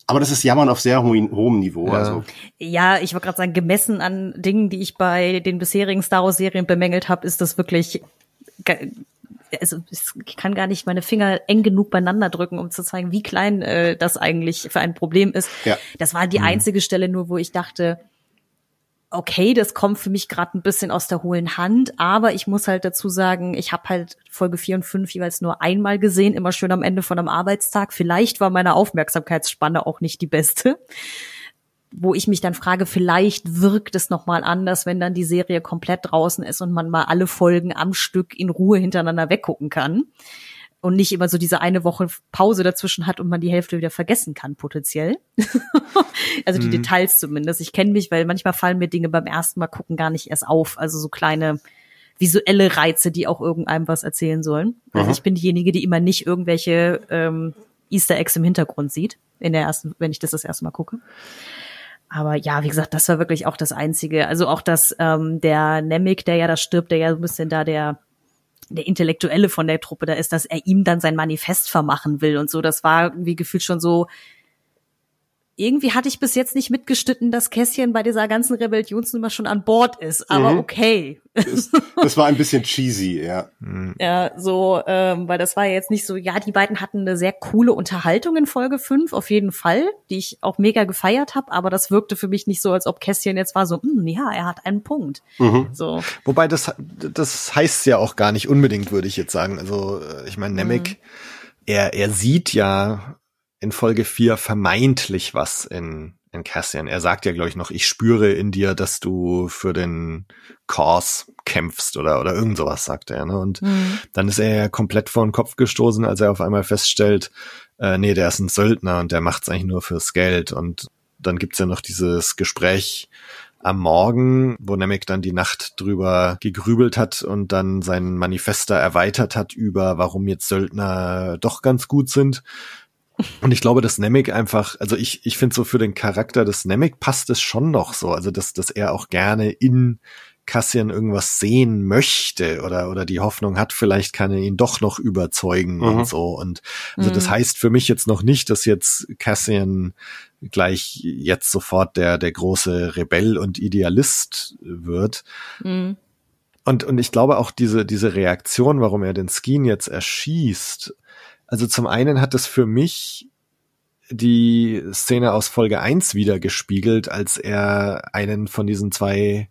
aber das ist Jammern auf sehr hohem, hohem Niveau. Ja. Also Ja, ich wollte gerade sagen, gemessen an Dingen, die ich bei den bisherigen Star Wars Serien bemängelt habe, ist das wirklich also ich kann gar nicht meine Finger eng genug beieinander drücken, um zu zeigen, wie klein äh, das eigentlich für ein Problem ist. Ja. Das war die einzige Stelle nur, wo ich dachte, okay, das kommt für mich gerade ein bisschen aus der hohlen Hand, aber ich muss halt dazu sagen, ich habe halt Folge 4 und 5 jeweils nur einmal gesehen, immer schön am Ende von einem Arbeitstag. Vielleicht war meine Aufmerksamkeitsspanne auch nicht die beste wo ich mich dann frage, vielleicht wirkt es noch mal anders, wenn dann die Serie komplett draußen ist und man mal alle Folgen am Stück in Ruhe hintereinander weggucken kann und nicht immer so diese eine Woche Pause dazwischen hat und man die Hälfte wieder vergessen kann potenziell. also die Mhm. Details zumindest. Ich kenne mich, weil manchmal fallen mir Dinge beim ersten Mal gucken gar nicht erst auf. Also so kleine visuelle Reize, die auch irgendeinem was erzählen sollen. Also Mhm. ich bin diejenige, die immer nicht irgendwelche ähm, Easter Eggs im Hintergrund sieht in der ersten, wenn ich das das erste Mal gucke. Aber ja, wie gesagt, das war wirklich auch das Einzige. Also auch, dass ähm, der Nemec, der ja da stirbt, der ja so ein bisschen da der der Intellektuelle von der Truppe da ist, dass er ihm dann sein Manifest vermachen will und so. Das war irgendwie gefühlt schon so. Irgendwie hatte ich bis jetzt nicht mitgeschnitten, dass Kässchen bei dieser ganzen Rebellionsnummer schon an Bord ist. Aber Mhm. okay. das, das war ein bisschen cheesy, ja. Hm. Ja, so, ähm, weil das war ja jetzt nicht so, ja, die beiden hatten eine sehr coole Unterhaltung in Folge 5, auf jeden Fall, die ich auch mega gefeiert habe, aber das wirkte für mich nicht so, als ob Kässchen jetzt war so, hm, ja, er hat einen Punkt. Mhm. So. Wobei das, das heißt ja auch gar nicht unbedingt, würde ich jetzt sagen. Also äh, ich meine, Nemec, er, er sieht ja in Folge 4 vermeintlich was in, in Cassian. Er sagt ja, glaube ich, noch, ich spüre in dir, dass du für den Cause kämpfst oder, oder irgend sowas, sagt er. Ne? Und Mhm. dann ist er ja komplett vor den Kopf gestoßen, als er auf einmal feststellt, äh, nee, der ist ein Söldner und der macht's eigentlich nur fürs Geld. Und dann gibt's ja noch dieses Gespräch am Morgen, wo Nemec dann die Nacht drüber gegrübelt hat und dann sein Manifester erweitert hat über, warum jetzt Söldner doch ganz gut sind. Und ich glaube, dass Nemec einfach, also ich, ich finde so für den Charakter des Nemec passt es schon noch so, also dass, dass er auch gerne in Cassian irgendwas sehen möchte oder, oder die Hoffnung hat, vielleicht kann er ihn doch noch überzeugen Mhm. und so. Und also das Mhm. heißt für mich jetzt noch nicht, dass jetzt Cassian gleich jetzt sofort der, der große Rebell und Idealist wird. Mhm. Und, und ich glaube auch diese, diese Reaktion, warum er den Skeen jetzt erschießt, also zum einen hat es für mich die Szene aus Folge 1 wieder gespiegelt, als er einen von diesen zwei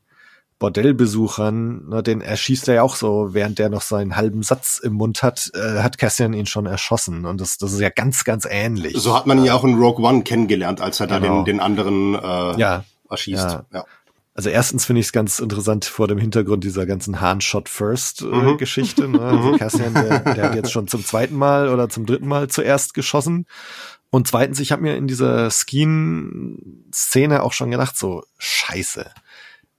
Bordellbesuchern, ne, den erschießt er ja auch so, während der noch seinen halben Satz im Mund hat, äh, hat Cassian ihn schon erschossen. Und das, das ist ja ganz, ganz ähnlich. So hat man ihn ja auch in Rogue One kennengelernt, als er da Genau. den, den anderen äh, ja, erschießt. Ja. Ja. Also erstens finde ich es ganz interessant vor dem Hintergrund dieser ganzen Hahn Shot First äh, Mhm. Geschichte. Ne? Also Cassian, der, der hat jetzt schon zum zweiten Mal oder zum dritten Mal zuerst geschossen. Und zweitens, ich habe mir in dieser Skeen-Szene auch schon gedacht, so scheiße.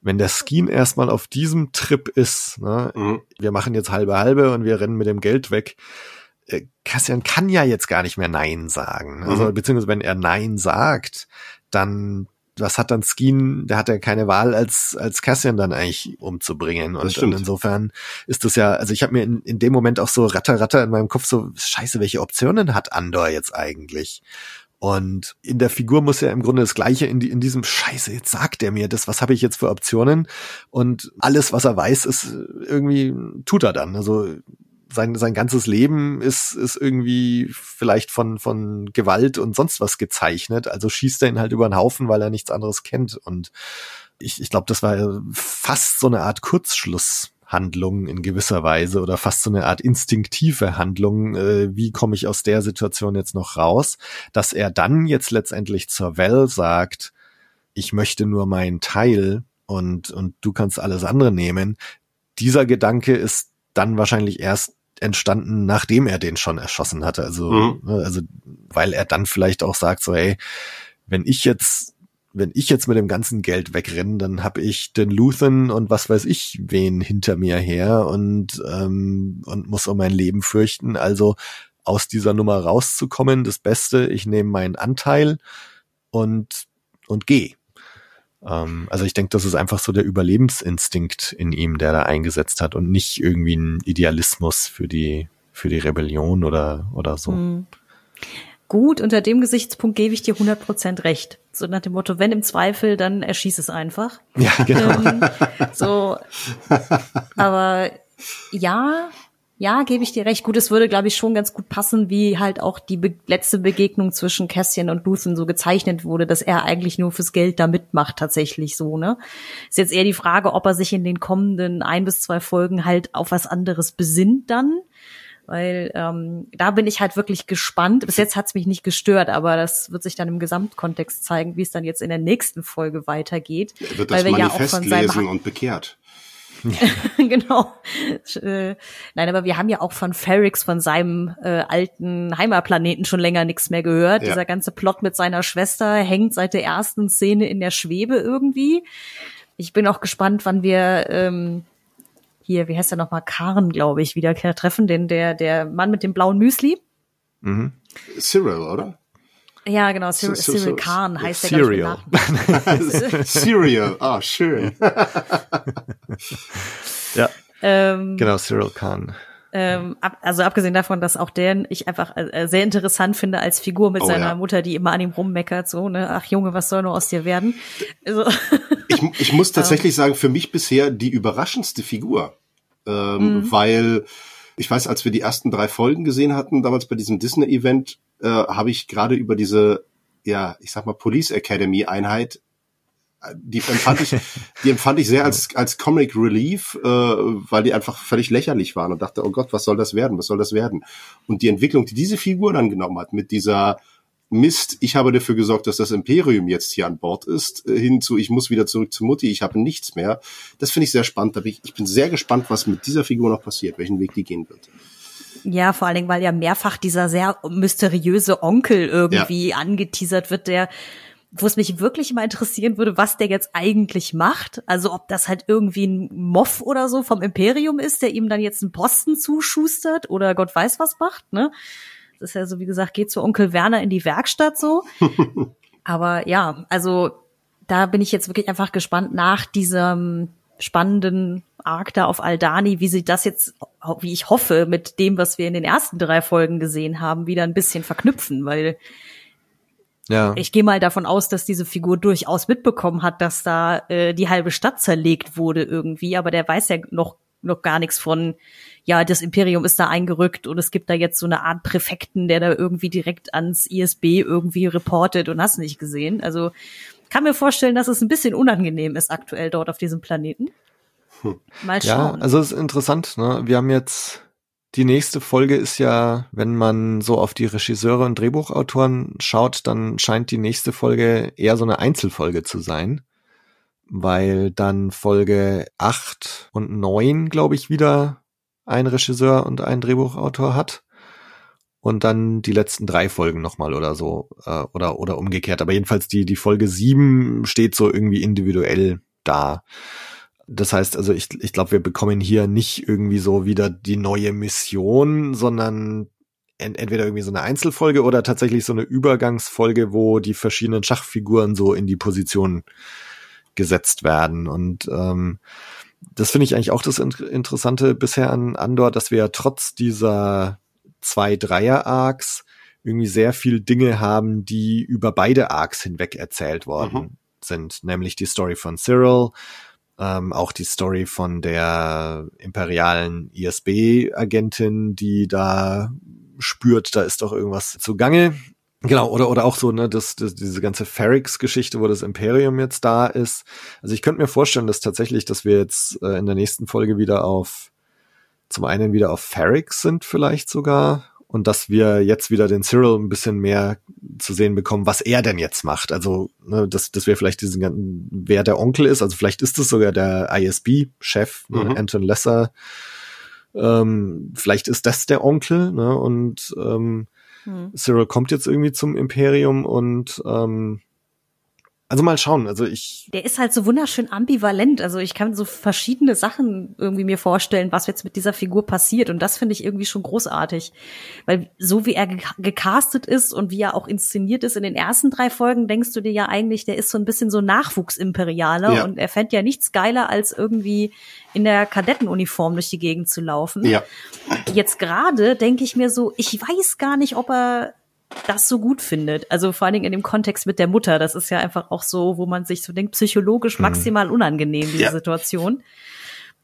Wenn der Skeen erstmal auf diesem Trip ist, ne, Mhm. wir machen jetzt halbe halbe und wir rennen mit dem Geld weg, äh, Cassian kann ja jetzt gar nicht mehr Nein sagen. Also, Mhm. beziehungsweise wenn er Nein sagt, dann, was hat dann Skeen, der hat ja keine Wahl, als, als Cassian dann eigentlich umzubringen. Und, und insofern ist das ja, also ich habe mir in, in dem Moment auch so ratter, ratter in meinem Kopf so, scheiße, welche Optionen hat Andor jetzt eigentlich? Und in der Figur muss ja im Grunde das Gleiche in, die, in diesem Scheiße, jetzt sagt er mir das, was habe ich jetzt für Optionen? Und alles, was er weiß, ist irgendwie, tut er dann. Also sein, sein ganzes Leben ist, ist irgendwie vielleicht von, von Gewalt und sonst was gezeichnet. Also schießt er ihn halt über den Haufen, weil er nichts anderes kennt. Und ich, ich glaube, das war fast so eine Art Kurzschlusshandlung in gewisser Weise oder fast so eine Art instinktive Handlung. Äh, wie komme ich aus der Situation jetzt noch raus? Dass er dann jetzt letztendlich zur Well sagt, ich möchte nur meinen Teil und, und du kannst alles andere nehmen. Dieser Gedanke ist dann wahrscheinlich erst entstanden, nachdem er den schon erschossen hatte. Also, Mhm. ne, also, weil er dann vielleicht auch sagt, so, hey, wenn ich jetzt, wenn ich jetzt mit dem ganzen Geld wegrenne, dann habe ich den Luthen und was weiß ich wen hinter mir her und, ähm, und muss um mein Leben fürchten. Also aus dieser Nummer rauszukommen, das Beste, ich nehme meinen Anteil und, und geh. Ähm, also ich denke, das ist einfach so der Überlebensinstinkt in ihm, der da eingesetzt hat und nicht irgendwie ein Idealismus für die, für die Rebellion oder, oder so. Hm. Gut, unter dem Gesichtspunkt gebe ich dir 100% recht. So nach dem Motto, wenn im Zweifel, dann erschieß es einfach. Ja, genau. Ähm, so, aber ja, ja, gebe ich dir recht. Gut, es würde, glaube ich, schon ganz gut passen, wie halt auch die be letzte Begegnung zwischen Cassian und Luthen so gezeichnet wurde, dass er eigentlich nur fürs Geld da mitmacht, tatsächlich so, ne? Ist jetzt eher die Frage, ob er sich in den kommenden ein bis zwei Folgen halt auf was anderes besinnt dann. Weil ähm, da bin ich halt wirklich gespannt. Bis jetzt hat's mich nicht gestört, aber das wird sich dann im Gesamtkontext zeigen, wie es dann jetzt in der nächsten Folge weitergeht. Er wird weil das wir ja auch Manifest von lesen und bekehrt. genau. Äh, Nein, aber wir haben ja auch von Ferrix, von seinem äh, alten Heimatplaneten schon länger nichts mehr gehört. Ja. Dieser ganze Plot mit seiner Schwester hängt seit der ersten Szene in der Schwebe irgendwie. Ich bin auch gespannt, wann wir ähm, hier, wie heißt der nochmal, Karen, glaube ich, wieder treffen, den der der Mann mit dem blauen Müsli. Mhm. Cyril, oder? Ja, genau, Cyril, So- so- Cyril so- Khan heißt der mit Cereal. Nachnamen. Cyril, ah, schön. Ja, Ähm, genau, Cyril Khan. Ähm, ab, also abgesehen davon, dass auch den ich einfach äh, sehr interessant finde als Figur mit Oh, seiner ja. Mutter, die immer an ihm rummeckert, so, ne, ach Junge, was soll nur aus dir werden? Also, Ich, ich muss tatsächlich sagen, für mich bisher die überraschendste Figur. Ähm, Weil ich weiß, als wir die ersten drei Folgen gesehen hatten, damals bei diesem Disney-Event, äh, habe ich gerade über diese, ja, ich sag mal, Police Academy Einheit, äh, die empfand ich, die empfand ich sehr als, als Comic Relief, äh, weil die einfach völlig lächerlich waren und dachte, oh Gott, was soll das werden? Was soll das werden? Und die Entwicklung, die diese Figur dann genommen hat, mit dieser Mist, ich habe dafür gesorgt, dass das Imperium jetzt hier an Bord ist, äh, hinzu, ich muss wieder zurück zu Mutti, ich habe nichts mehr. Das finde ich sehr spannend. Bin ich, ich bin sehr gespannt, was mit dieser Figur noch passiert, welchen Weg die gehen wird. ja, vor allen Dingen, weil ja mehrfach dieser sehr mysteriöse Onkel irgendwie angeteasert wird, der wo es mich wirklich mal interessieren würde, was der jetzt eigentlich macht. Also ob das halt irgendwie ein Moff oder so vom Imperium ist, der ihm dann jetzt einen Posten zuschustert oder Gott weiß was macht, ne? Das ist ja so, wie gesagt, geht zu Onkel Werner in die Werkstatt so. Aber ja, also da bin ich jetzt wirklich einfach gespannt nach diesem spannenden Arc da auf Aldani, wie sie das jetzt, wie ich hoffe, mit dem, was wir in den ersten drei Folgen gesehen haben, wieder ein bisschen verknüpfen, weil Ja. ich gehe mal davon aus, dass diese Figur durchaus mitbekommen hat, dass da äh, die halbe Stadt zerlegt wurde irgendwie, aber der weiß ja noch noch gar nichts von, ja, das Imperium ist da eingerückt und es gibt da jetzt so eine Art Präfekten, der da irgendwie direkt ans ISB irgendwie reportet und hast nicht gesehen. Also kann mir vorstellen, dass es ein bisschen unangenehm ist aktuell dort auf diesem Planeten. Mal Ja, schauen. also es ist interessant. Ne? Wir haben jetzt die nächste Folge ist ja, wenn man so auf die Regisseure und Drehbuchautoren schaut, dann scheint die nächste Folge eher so eine Einzelfolge zu sein, weil dann Folge 8 und 9, glaube ich, wieder ein Regisseur und ein Drehbuchautor hat. Und dann die letzten drei Folgen nochmal oder so, äh, oder, oder umgekehrt. Aber jedenfalls die, die Folge 7 steht so irgendwie individuell da. Das heißt also, ich, ich glaube, wir bekommen hier nicht irgendwie so wieder die neue Mission, sondern entweder irgendwie so eine Einzelfolge oder tatsächlich so eine Übergangsfolge, wo die verschiedenen Schachfiguren so in die Position gesetzt werden. Und ähm, das finde ich eigentlich auch das Interessante bisher an Andor, dass wir ja trotz dieser zwei Dreier-Arcs irgendwie sehr viel Dinge haben, die über beide Arcs hinweg erzählt worden mhm. sind, nämlich die Story von Cyril, ähm, auch die Story von der imperialen ISB-Agentin, die da spürt, da ist doch irgendwas zugange. Genau, oder, oder auch so, ne, das, das, diese ganze Ferrix-Geschichte, wo das Imperium jetzt da ist. Also ich könnte mir vorstellen, dass tatsächlich, dass wir jetzt äh, in der nächsten Folge wieder auf, zum einen wieder auf Ferrix sind vielleicht sogar, und dass wir jetzt wieder den Cyril ein bisschen mehr zu sehen bekommen, was er denn jetzt macht. Also, ne, dass, dass wir vielleicht diesen ganzen, wer der Onkel ist, also vielleicht ist es sogar der ISB-Chef, ne, mhm. Anton Lesser. Ähm, vielleicht ist das der Onkel, ne? Und ähm, mhm. Cyril kommt jetzt irgendwie zum Imperium und ähm, also mal schauen. Also ich. Der ist halt so wunderschön ambivalent. Also ich kann so verschiedene Sachen irgendwie mir vorstellen, was jetzt mit dieser Figur passiert. Und das finde ich irgendwie schon großartig. Weil so wie er gecastet ist und wie er auch inszeniert ist in den ersten drei Folgen, denkst du dir ja eigentlich, der ist so ein bisschen so Nachwuchsimperialer ja. und er fände ja nichts geiler, als irgendwie in der Kadettenuniform durch die Gegend zu laufen. Ja. Jetzt gerade denke ich mir so, ich weiß gar nicht, ob er das so gut findet. Also vor allen Dingen in dem Kontext mit der Mutter. Das ist ja einfach auch so, wo man sich so denkt, psychologisch mhm. maximal unangenehm, diese ja. Situation.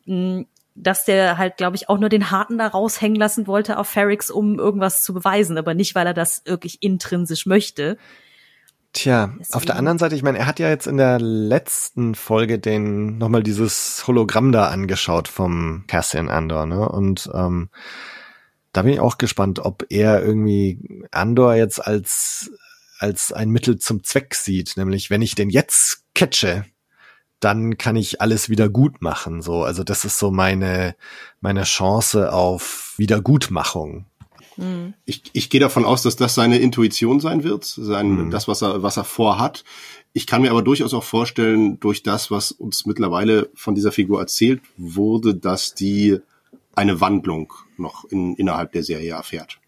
Mm, dass der halt, glaube ich, auch nur den Harten da raushängen lassen wollte auf Ferrix, um irgendwas zu beweisen, aber nicht, weil er das wirklich intrinsisch möchte. Tja, Deswegen. auf der anderen Seite, ich meine, er hat ja jetzt in der letzten Folge den nochmal dieses Hologramm da angeschaut vom Cassian Andor, ne? Und ähm, da bin ich auch gespannt, ob er irgendwie Andor jetzt als, als ein Mittel zum Zweck sieht. Nämlich, wenn ich den jetzt catche, dann kann ich alles wieder gut machen. So, also das ist so meine, meine Chance auf Wiedergutmachung. Hm. Ich, ich gehe davon aus, dass das seine Intuition sein wird, sein, mhm. das, was er, was er vorhat. Ich kann mir aber durchaus auch vorstellen, durch das, was uns mittlerweile von dieser Figur erzählt wurde, dass die eine Wandlung noch in, innerhalb der Serie erfährt.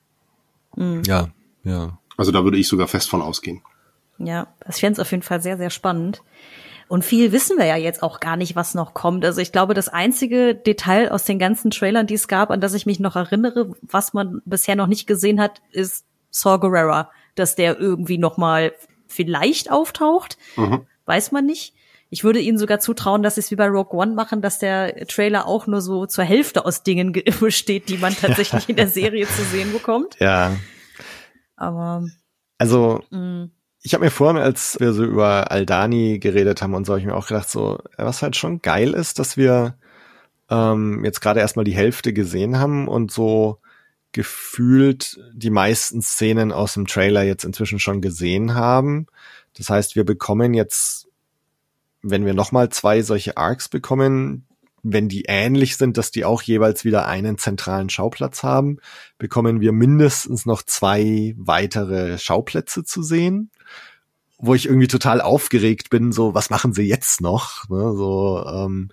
Mhm. Ja, ja. Also da würde ich sogar fest von ausgehen. Ja, das fände es auf jeden Fall sehr, sehr spannend. Und viel wissen wir ja jetzt auch gar nicht, was noch kommt. Also ich glaube, das einzige Detail aus den ganzen Trailern, die es gab, an das ich mich noch erinnere, was man bisher noch nicht gesehen hat, ist Saw Gerrera, dass der irgendwie noch mal vielleicht auftaucht. Mhm. Weiß man nicht. Ich würde ihnen sogar zutrauen, dass sie es wie bei Rogue One machen, dass der Trailer auch nur so zur Hälfte aus Dingen besteht, die man tatsächlich in der Serie zu sehen bekommt. Ja. Aber. Also, mh. Mm. ich habe mir vorhin, als wir so über Aldani geredet haben und so, habe ich mir auch gedacht, so, was halt schon geil ist, dass wir ähm, jetzt gerade erstmal die Hälfte gesehen haben und so gefühlt die meisten Szenen aus dem Trailer jetzt inzwischen schon gesehen haben. Das heißt, wir bekommen jetzt wenn wir nochmal zwei solche Arcs bekommen, wenn die ähnlich sind, dass die auch jeweils wieder einen zentralen Schauplatz haben, bekommen wir mindestens noch zwei weitere Schauplätze zu sehen, wo ich irgendwie total aufgeregt bin, so was machen sie jetzt noch? Ne, so, ähm,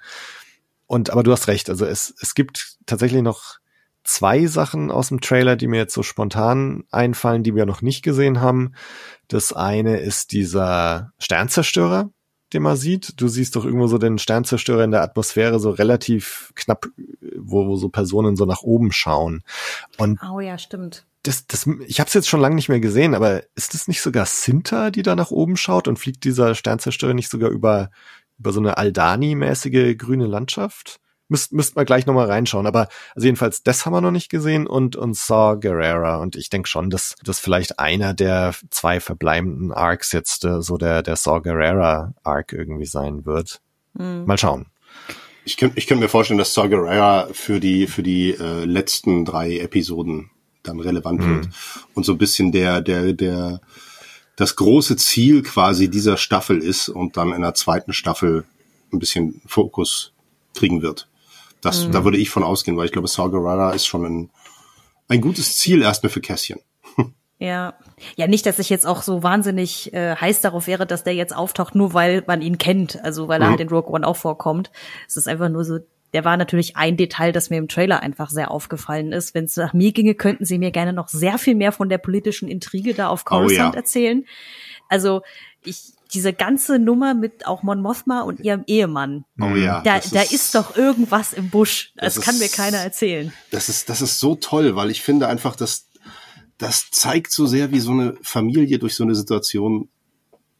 und aber du hast recht, also es, es gibt tatsächlich noch zwei Sachen aus dem Trailer, die mir jetzt so spontan einfallen, die wir noch nicht gesehen haben. Das eine ist dieser Sternzerstörer, den man sieht. Du siehst doch irgendwo so den Sternzerstörer in der Atmosphäre so relativ knapp, wo, wo so Personen so nach oben schauen. Und oh ja, stimmt. Das, das, ich habe es jetzt schon lange nicht mehr gesehen, aber ist das nicht sogar Sinta, die da nach oben schaut und fliegt dieser Sternzerstörer nicht sogar über über so eine Aldani-mäßige grüne Landschaft? Müsst, müsst mal gleich nochmal reinschauen. Aber also jedenfalls, das haben wir noch nicht gesehen und, und Saw Gerrera. Und ich denke schon, dass das vielleicht einer der zwei verbleibenden Arcs jetzt äh, so der, der Saw Gerrera Arc irgendwie sein wird. Mhm. Mal schauen. Ich könnte ich könnt mir vorstellen, dass Saw Gerrera für die, für die äh, letzten drei Episoden dann relevant mhm. wird. Und so ein bisschen der, der, der, das große Ziel quasi dieser Staffel ist und dann in der zweiten Staffel ein bisschen Fokus kriegen wird. Das, mhm. Da würde ich von ausgehen, weil ich glaube, Gerrera ist schon ein, ein gutes Ziel erstmal für Cassian. Ja, ja, nicht, dass ich jetzt auch so wahnsinnig äh, heiß darauf wäre, dass der jetzt auftaucht, nur weil man ihn kennt, also weil er mhm. halt in Rogue One auch vorkommt. Es ist einfach nur so der war natürlich ein Detail, das mir im Trailer einfach sehr aufgefallen ist. Wenn es nach mir ginge, könnten sie mir gerne noch sehr viel mehr von der politischen Intrige da auf Coruscant Oh ja. erzählen. Also ich, diese ganze Nummer mit auch Mon Mothma und ihrem Ehemann, Oh ja. da, das da ist doch irgendwas im Busch. Das, das kann mir ist- keiner erzählen. Das ist, das ist so toll, weil ich finde einfach, dass das zeigt so sehr, wie so eine Familie durch so eine Situation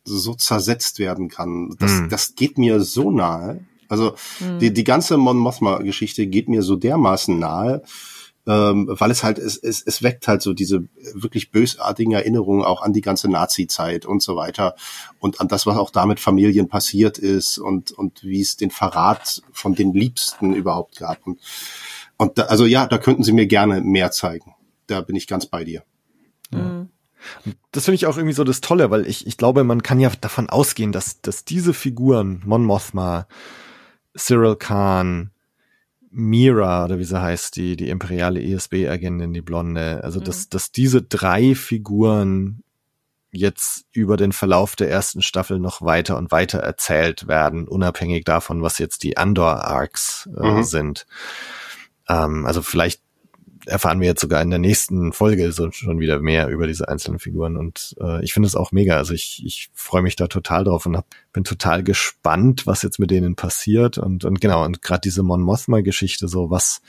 so zersetzt werden kann. Das, Mhm. das geht mir so nahe. Also die, die ganze Mon Mothma-Geschichte geht mir so dermaßen nahe, ähm, weil es halt, es, es, es weckt halt so diese wirklich bösartigen Erinnerungen auch an die ganze Nazi-Zeit und so weiter und an das, was auch da mit Familien passiert ist und, und wie es den Verrat von den Liebsten überhaupt gab. Und, und da, also ja, da könnten sie mir gerne mehr zeigen. Da bin ich ganz bei dir. Das finde ich auch irgendwie so das Tolle, weil ich, ich glaube, man kann ja davon ausgehen, dass, dass diese Figuren, Mon Mothma, Cyril Khan, Mira, oder wie sie heißt, die, die imperiale ESB-Agentin, die Blonde, also dass, dass diese drei Figuren jetzt über den Verlauf der ersten Staffel noch weiter und weiter erzählt werden, unabhängig davon, was jetzt die Andor-Arcs äh, Mhm. sind. Ähm, also vielleicht erfahren wir jetzt sogar in der nächsten Folge so schon wieder mehr über diese einzelnen Figuren und äh, ich finde es auch mega. Also ich, ich freue mich da total drauf und hab, bin total gespannt, was jetzt mit denen passiert und und genau und gerade diese Mon Mothma Geschichte so was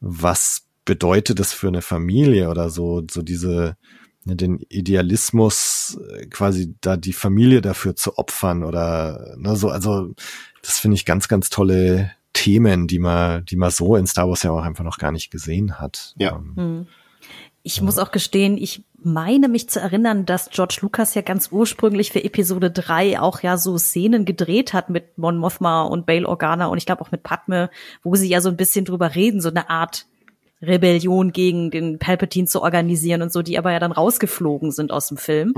was bedeutet das für eine Familie oder so so diese ne, den Idealismus äh, quasi da die Familie dafür zu opfern oder ne, so also das finde ich ganz ganz tolle Themen, die man, die man so in Star Wars ja auch einfach noch gar nicht gesehen hat. Ja. Ähm, Ich muss auch gestehen, ich meine mich zu erinnern, dass George Lucas ja ganz ursprünglich für Episode 3 auch ja so Szenen gedreht hat mit Mon Mothma und Bail Organa und ich glaube auch mit Padme, wo sie ja so ein bisschen drüber reden, so eine Art Rebellion gegen den Palpatine zu organisieren und so, die aber ja dann rausgeflogen sind aus dem Film.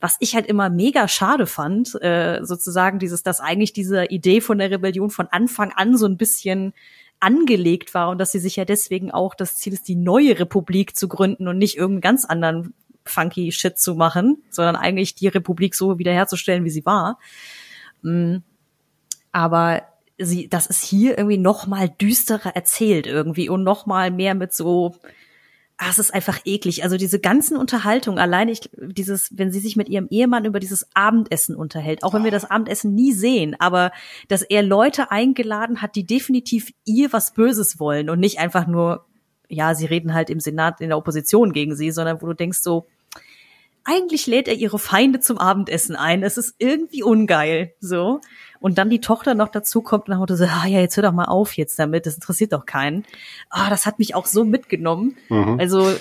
Was ich halt immer mega schade fand, äh, sozusagen dieses, dass eigentlich diese Idee von der Rebellion von Anfang an so ein bisschen angelegt war und dass sie sich ja deswegen auch das Ziel ist, die neue Republik zu gründen und nicht irgendeinen ganz anderen funky Shit zu machen, sondern eigentlich die Republik so wiederherzustellen, wie sie war. Mm, Aber sie, das ist hier irgendwie noch mal düsterer erzählt irgendwie und noch mal mehr mit so, ah, es ist einfach eklig. Also diese ganzen Unterhaltungen, allein ich, dieses, wenn sie sich mit ihrem Ehemann über dieses Abendessen unterhält, auch wenn wir das Abendessen nie sehen, aber dass er Leute eingeladen hat, die definitiv ihr was Böses wollen und nicht einfach nur, ja, sie reden halt im Senat in der Opposition gegen sie, sondern wo du denkst so, eigentlich lädt er ihre Feinde zum Abendessen ein. Es ist irgendwie ungeil, so. Und dann die Tochter noch dazu kommt und dann so, ah ja, jetzt hör doch mal auf jetzt damit, das interessiert doch keinen. Ah, das hat mich auch so mitgenommen. Also,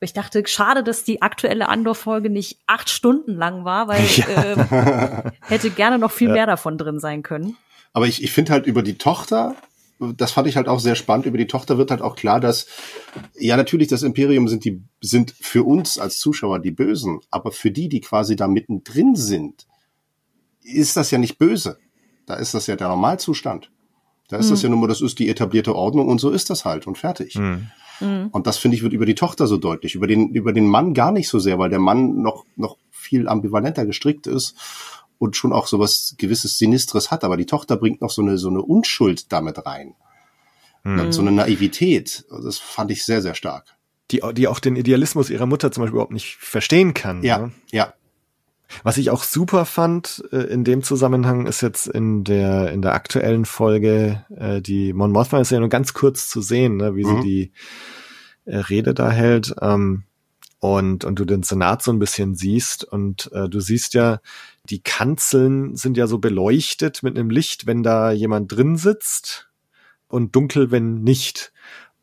ich dachte, schade, dass die aktuelle Andor-Folge nicht acht Stunden lang war, weil ähm, hätte gerne noch viel mehr davon drin sein können. Aber ich, ich finde halt über die Tochter, das fand ich halt auch sehr spannend, über die Tochter wird halt auch klar, dass, ja, natürlich, das Imperium sind die, sind für uns als Zuschauer die Bösen, aber für die, die quasi da mittendrin sind, ist das ja nicht böse. Da ist das ja der Normalzustand. Da ist das ja nun mal, das ist die etablierte Ordnung und so ist das halt und fertig. Und das finde ich wird über die Tochter so deutlich, über den über den Mann gar nicht so sehr, weil der Mann noch noch viel ambivalenter gestrickt ist und schon auch sowas gewisses Sinistres hat, aber die Tochter bringt noch so eine so eine Unschuld damit rein. So eine Naivität. Das fand ich sehr sehr stark. die, die auch den Idealismus ihrer Mutter zum Beispiel überhaupt nicht verstehen kann. Ja, Ne? ja. Was ich auch super fand äh, in dem Zusammenhang ist jetzt in der in der aktuellen Folge äh, die Mon Mothma ist ja nur ganz kurz zu sehen, ne, wie Mhm. sie die äh, Rede da hält ähm, und und du den Senat so ein bisschen siehst und äh, du siehst ja die Kanzeln sind ja so beleuchtet mit einem Licht, wenn da jemand drin sitzt und dunkel, wenn nicht.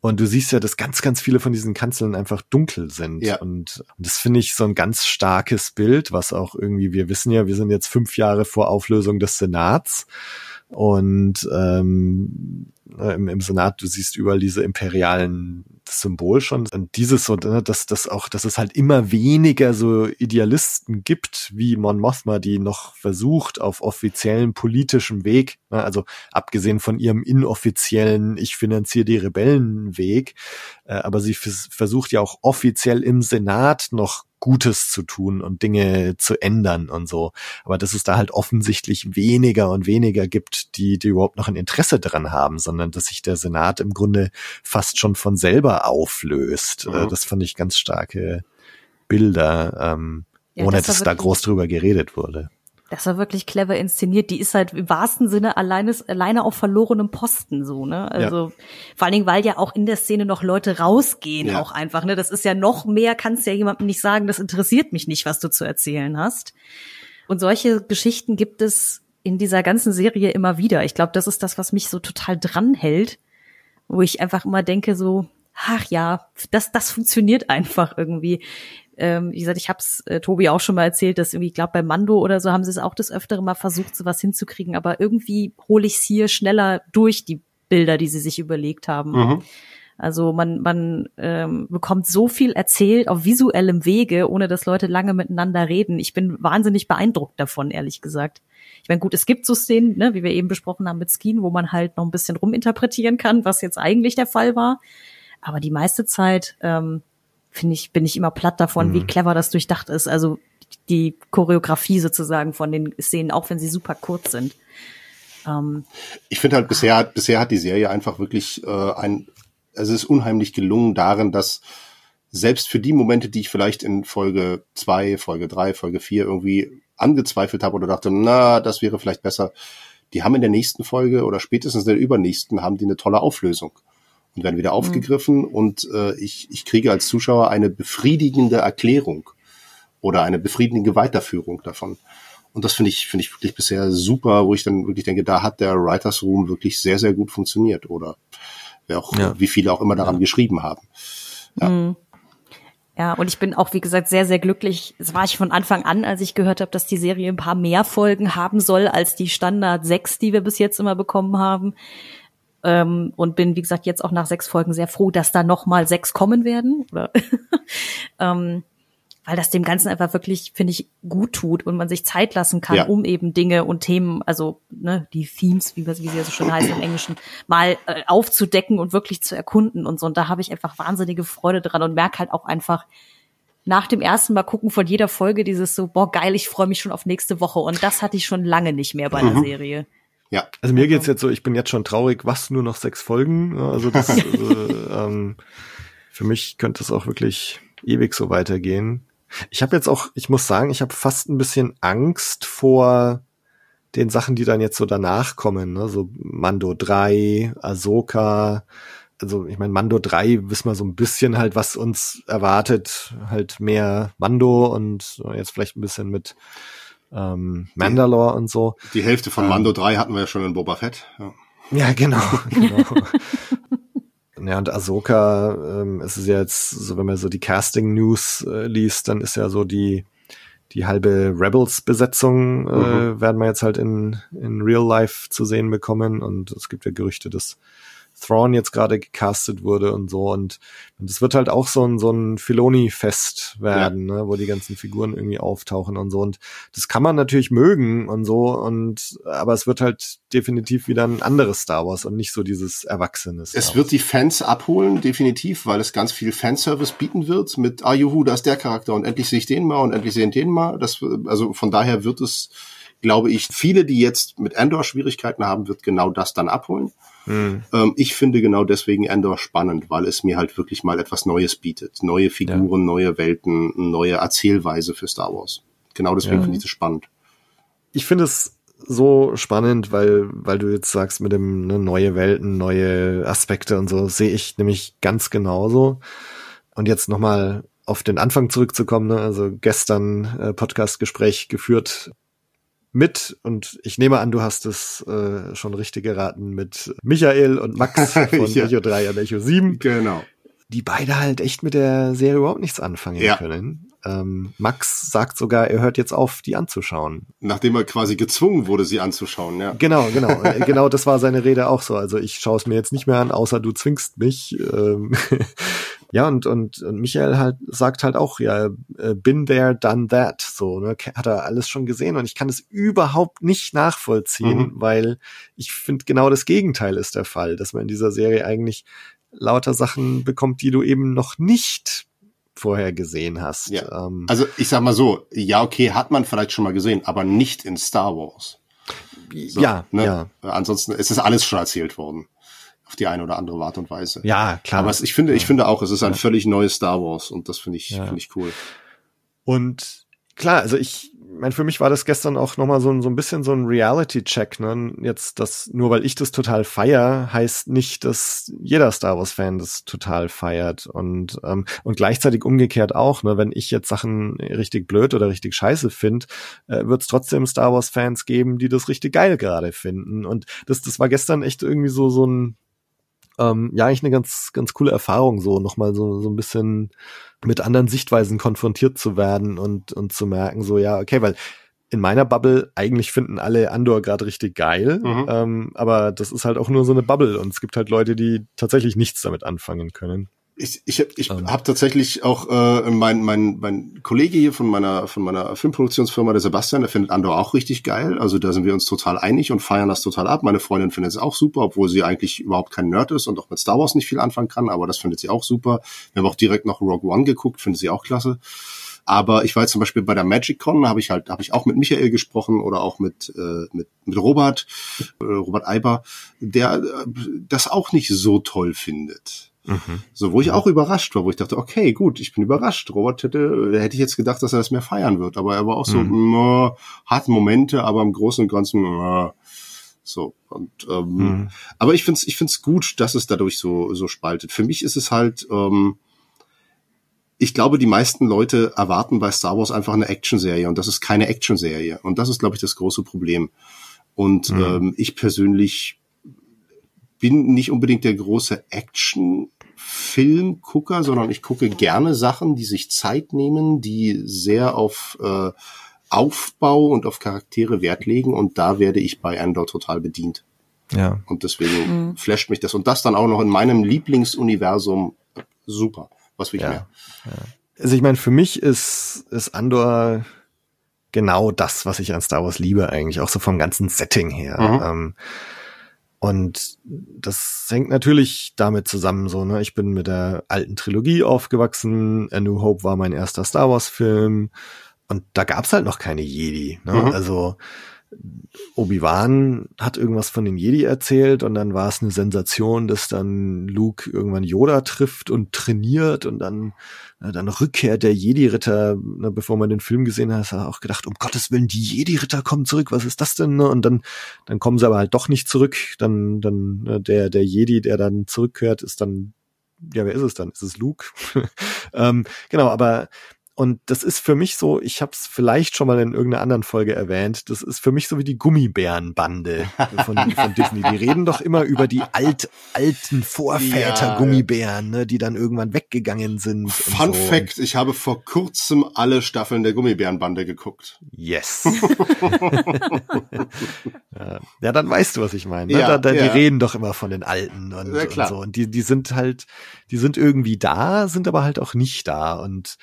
Und du siehst ja, dass ganz, ganz viele von diesen Kanzeln einfach dunkel sind. Ja. Und, und das finde ich so ein ganz starkes Bild, was auch irgendwie, wir wissen ja, wir sind jetzt fünf Jahre vor Auflösung des Senats. Und ähm, im, im Senat, du siehst überall diese imperialen Symbol schon. Und dieses so, ne, dass das auch, dass es halt immer weniger so Idealisten gibt wie Mon Mothma, die noch versucht, auf offiziellen politischem Weg, ne, also abgesehen von ihrem inoffiziellen, ich finanziere die Rebellenweg, äh, aber sie vers versucht ja auch offiziell im Senat noch Gutes zu tun und Dinge zu ändern und so. Aber dass es da halt offensichtlich weniger und weniger gibt, die, die überhaupt noch ein Interesse dran haben, sondern dass sich der Senat im Grunde fast schon von selber auflöst. Äh, mhm. Das fand ich ganz starke Bilder, ähm, ja, ohne das dass da groß drüber geredet wurde. Das war wirklich clever inszeniert. Die ist halt im wahrsten Sinne alleine, alleine auf verlorenem Posten so, ne? Also ja. vor allen Dingen, weil ja auch in der Szene noch Leute rausgehen, ja. auch einfach, ne? Das ist ja noch mehr, kannst ja jemandem nicht sagen, das interessiert mich nicht, was du zu erzählen hast. Und solche Geschichten gibt es in dieser ganzen Serie immer wieder. Ich glaube, das ist das, was mich so total dranhält, wo ich einfach immer denke so, ach ja, das, das funktioniert einfach irgendwie ähm, wie gesagt, ich habe es äh, Tobi auch schon mal erzählt, dass irgendwie, ich glaube, bei Mando oder so haben sie es auch das Öfteren mal versucht, sowas hinzukriegen, aber irgendwie hole ich es hier schneller durch, die Bilder, die sie sich überlegt haben. Mhm. Also man, man ähm, bekommt so viel erzählt auf visuellem Wege, ohne dass Leute lange miteinander reden. Ich bin wahnsinnig beeindruckt davon, ehrlich gesagt. Ich meine, gut, es gibt so Szenen, ne, wie wir eben besprochen haben mit Skien, wo man halt noch ein bisschen ruminterpretieren kann, was jetzt eigentlich der Fall war. Aber die meiste Zeit ähm, finde ich, bin ich immer platt davon, mhm. wie clever das durchdacht ist. Also die Choreografie sozusagen von den Szenen, auch wenn sie super kurz sind. Ähm, ich finde halt bisher, bisher hat die Serie einfach wirklich äh, ein, also es ist unheimlich gelungen darin, dass selbst für die Momente, die ich vielleicht in Folge zwei, Folge drei, Folge vier irgendwie angezweifelt habe oder dachte, na, das wäre vielleicht besser, die haben in der nächsten Folge oder spätestens in der übernächsten haben die eine tolle Auflösung und werden wieder mhm. aufgegriffen mhm. und äh, ich, ich kriege als Zuschauer eine befriedigende Erklärung oder eine befriedigende Weiterführung davon. Und das finde ich, finde ich wirklich bisher super, wo ich dann wirklich denke, da hat der Writers Room wirklich sehr, sehr gut funktioniert oder wer auch, ja. wie viele auch immer daran ja. geschrieben haben. Ja. Mhm. Ja, und ich bin auch, wie gesagt, sehr, sehr glücklich. Das war ich von Anfang an, als ich gehört habe, dass die Serie ein paar mehr Folgen haben soll als die Standard sechs, die wir bis jetzt immer bekommen haben. Ähm, und bin, wie gesagt, jetzt auch nach sechs Folgen sehr froh, dass da noch mal sechs kommen werden. ähm, weil das dem Ganzen einfach wirklich, finde ich, gut tut und man sich Zeit lassen kann, ja. um eben Dinge und Themen, also ne, die Themes, wie, wie sie ja so schön heißen im Englischen, mal äh, aufzudecken und wirklich zu erkunden und so. Und da habe ich einfach wahnsinnige Freude dran und merke halt auch einfach, nach dem ersten Mal gucken von jeder Folge dieses so, boah, geil, ich freue mich schon auf nächste Woche. Und das hatte ich schon lange nicht mehr bei der mhm. Serie. Ja. Also mir geht's jetzt so, ich bin jetzt schon traurig, was nur noch sechs Folgen. Also das, äh, ähm, für mich könnte es auch wirklich ewig so weitergehen. Ich habe jetzt auch, ich muss sagen, ich habe fast ein bisschen Angst vor den Sachen, die dann jetzt so danach kommen, ne? so Mando 3, Ahsoka, also ich meine, Mando 3 wissen wir so ein bisschen halt, was uns erwartet, halt mehr Mando und jetzt vielleicht ein bisschen mit ähm, Mandalore und so. Die Hälfte von Mando ähm, 3 hatten wir ja schon in Boba Fett. Ja, ja genau. genau. ja, und Ahsoka ähm, ist es ja jetzt, so wenn man so die Casting-News äh, liest, dann ist ja so die die halbe Rebels-Besetzung äh, mhm. werden wir jetzt halt in, in Real Life zu sehen bekommen und es gibt ja Gerüchte, dass Thrawn jetzt gerade gecastet wurde und so. Und das wird halt auch so ein, so ein Filoni-Fest werden, ja. ne, wo die ganzen Figuren irgendwie auftauchen und so. Und das kann man natürlich mögen und so. Und aber es wird halt definitiv wieder ein anderes Star Wars und nicht so dieses Erwachsene. Star es wird die Fans abholen, definitiv, weil es ganz viel Fanservice bieten wird mit, ah juhu, da ist der Charakter und endlich sehe ich den mal und endlich sehe ich den mal. Das, also von daher wird es, glaube ich, viele, die jetzt mit Andor Schwierigkeiten haben, wird genau das dann abholen. Mhm. Ähm, ich finde genau deswegen Endor spannend, weil es mir halt wirklich mal etwas Neues bietet. Neue Figuren, ja. neue Welten, neue Erzählweise für Star Wars. Genau deswegen ja. finde ich das spannend. Ich finde es so spannend, weil, weil du jetzt sagst mit dem ne, neue Welten, neue Aspekte und so, sehe ich nämlich ganz genauso. Und jetzt nochmal auf den Anfang zurückzukommen, ne? also gestern äh, Podcast-Gespräch geführt mit, und ich nehme an, du hast es äh, schon richtig geraten, mit Michael und Max von ja. Echo 3 und Echo 7. Genau. Die beide halt echt mit der Serie überhaupt nichts anfangen ja. können. Ähm, Max sagt sogar, er hört jetzt auf, die anzuschauen. Nachdem er quasi gezwungen wurde, sie anzuschauen, ja. Genau, genau. genau das war seine Rede auch so. Also ich schaue es mir jetzt nicht mehr an, außer du zwingst mich. Ähm Ja, und, und, und Michael halt sagt halt auch, ja, äh, been there, done that, so, ne, hat er alles schon gesehen und ich kann es überhaupt nicht nachvollziehen, mhm. weil ich finde genau das Gegenteil ist der Fall, dass man in dieser Serie eigentlich lauter Sachen bekommt, die du eben noch nicht vorher gesehen hast. Ja. Ähm, Also ich sag mal so, ja, okay, hat man vielleicht schon mal gesehen, aber nicht in Star Wars. So, ja, ne? ja. Ansonsten ist es alles schon erzählt worden. Auf die eine oder andere Art und Weise. Ja, klar. Aber es, ich finde, ich finde auch, es ist ein völlig neues Star Wars und das finde ich, Ja. finde ich cool. Und klar, also ich mein, für mich war das gestern auch nochmal so, ein- so ein bisschen so ein Reality-Check. Ne? Jetzt, das, nur weil ich das total feier, heißt nicht, dass jeder Star Wars-Fan das total feiert. Und, ähm, und gleichzeitig umgekehrt auch, ne? wenn ich jetzt Sachen richtig blöd oder richtig scheiße finde, äh, wird es trotzdem Star Wars-Fans geben, die das richtig geil gerade finden. Und das, das war gestern echt irgendwie so, so ein, ähm, ja, eigentlich eine ganz, ganz coole Erfahrung, so nochmal so, so ein bisschen mit anderen Sichtweisen konfrontiert zu werden und, und zu merken, so, ja, okay, weil in meiner Bubble eigentlich finden alle Andor gerade richtig geil, Mhm. ähm, aber das ist halt auch nur so eine Bubble und es gibt halt Leute, die tatsächlich nichts damit anfangen können. Ich, ich, ich Ähm. habe tatsächlich auch äh, mein, mein, mein Kollege hier von meiner von meiner Filmproduktionsfirma, der Sebastian, der findet Andor auch richtig geil. Also da sind wir uns total einig und feiern das total ab. Meine Freundin findet es auch super, obwohl sie eigentlich überhaupt kein Nerd ist und auch mit Star Wars nicht viel anfangen kann, aber das findet sie auch super. Wir haben auch direkt noch Rogue One geguckt, findet sie auch klasse. Aber ich war jetzt zum Beispiel bei der Magic Con, habe ich halt, habe ich auch mit Michael gesprochen oder auch mit äh, mit, mit Robert, äh, Robert Eiber, der äh, das auch nicht so toll findet. So, wo ich auch überrascht war, wo ich dachte, okay, gut, ich bin überrascht. Robert hätte, hätte ich jetzt gedacht, dass er das mehr feiern wird, aber er war auch so, mm, hat Momente, aber im Großen und Ganzen, mm, so. Und ähm, Mhm. aber ich find's, ich find's gut, dass es dadurch so so spaltet. Für mich ist es halt, ähm, ich glaube, die meisten Leute erwarten bei Star Wars einfach eine Actionserie und das ist keine Actionserie und das ist, glaube ich, das große Problem. Und Mhm. ähm, ich persönlich bin nicht unbedingt der große Action-Film-Gucker, sondern ich gucke gerne Sachen, die sich Zeit nehmen, die sehr auf äh, Aufbau und auf Charaktere Wert legen und da werde ich bei Andor total bedient. Ja. Und deswegen flasht mich das. Und das dann auch noch in meinem Lieblingsuniversum. Super. Was will ich Ja. mehr? Also ich meine, für mich ist, ist Andor genau das, was ich an Star Wars liebe eigentlich, auch so vom ganzen Setting her. Mhm. Ähm, und das hängt natürlich damit zusammen, so, ne, ich bin mit der alten Trilogie aufgewachsen, A New Hope war mein erster Star Wars Film und da gab's halt noch keine Jedi, ne? Mhm. Also Obi-Wan hat irgendwas von den Jedi erzählt und dann war es eine Sensation, dass dann Luke irgendwann Yoda trifft und trainiert und dann äh, dann Rückkehr der Jedi-Ritter, ne, bevor man den Film gesehen hat, hat auch gedacht, um Gottes Willen, die Jedi-Ritter kommen zurück, was ist das denn? Ne? Und dann, dann kommen sie aber halt doch nicht zurück. Dann, dann äh, der, der Jedi, der dann zurückkehrt, ist dann, ja, wer ist es dann? Ist es Luke? ähm, genau, aber und das ist für mich so, ich habe es vielleicht schon mal in irgendeiner anderen Folge erwähnt, das ist für mich so wie die Gummibärenbande von, von Disney. Die reden doch immer über die alt, alten Vorväter Ja. Gummibären, ne, die dann irgendwann weggegangen sind. Fun so. Fact, ich habe vor kurzem alle Staffeln der Gummibärenbande geguckt. Yes. ja. dann weißt du, was ich meine. Ne? Ja, da, da, ja. Die reden doch immer von den Alten und, Ja, und so. Und die, die sind halt, die sind irgendwie da, sind aber halt auch nicht da. Und,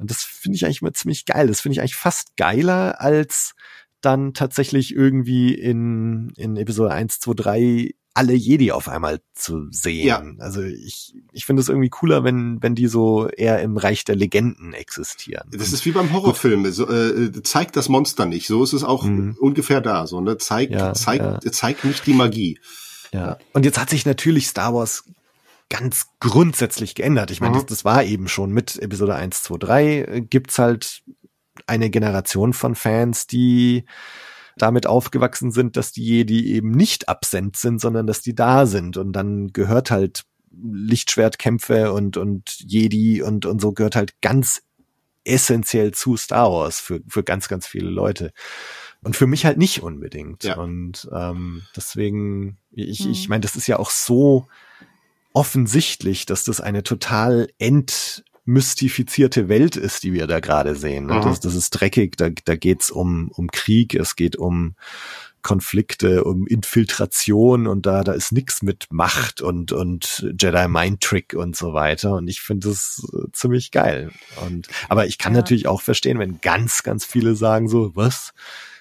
und das finde ich eigentlich immer ziemlich geil. Das finde ich eigentlich fast geiler, als dann tatsächlich irgendwie in, in Episode 1, 2, 3 alle Jedi auf einmal zu sehen. Ja. Also ich, ich finde es irgendwie cooler, wenn, wenn die so eher im Reich der Legenden existieren. Das ist wie beim Horrorfilm. So, äh, zeigt das Monster nicht. So ist es auch Mhm. ungefähr da. So, ne? Zeigt, Ja, zeigt, zeigt nicht die Magie. Ja. Und jetzt hat sich natürlich Star Wars ganz grundsätzlich geändert. Ich meine, Mhm. das, das war eben schon mit Episode 1, 2, 3 äh, gibt's halt eine Generation von Fans, die damit aufgewachsen sind, dass die Jedi eben nicht absent sind, sondern dass die da sind. Und dann gehört halt Lichtschwertkämpfe und, und Jedi und, und so gehört halt ganz essentiell zu Star Wars für, für ganz, ganz viele Leute. Und für mich halt nicht unbedingt. Ja. Und ähm, deswegen, ich, Mhm. ich meine, das ist ja auch so offensichtlich, dass das eine total entmystifizierte Welt ist, die wir da gerade sehen. Ne? Mhm. Das, das ist dreckig, da, da geht's um, um Krieg, es geht um Konflikte, um Infiltration und da, da ist nix mit Macht und, und Jedi Mind Trick und so weiter. Und ich finde das äh, ziemlich geil. Und, aber ich kann Ja. natürlich auch verstehen, wenn ganz, ganz viele sagen so, was?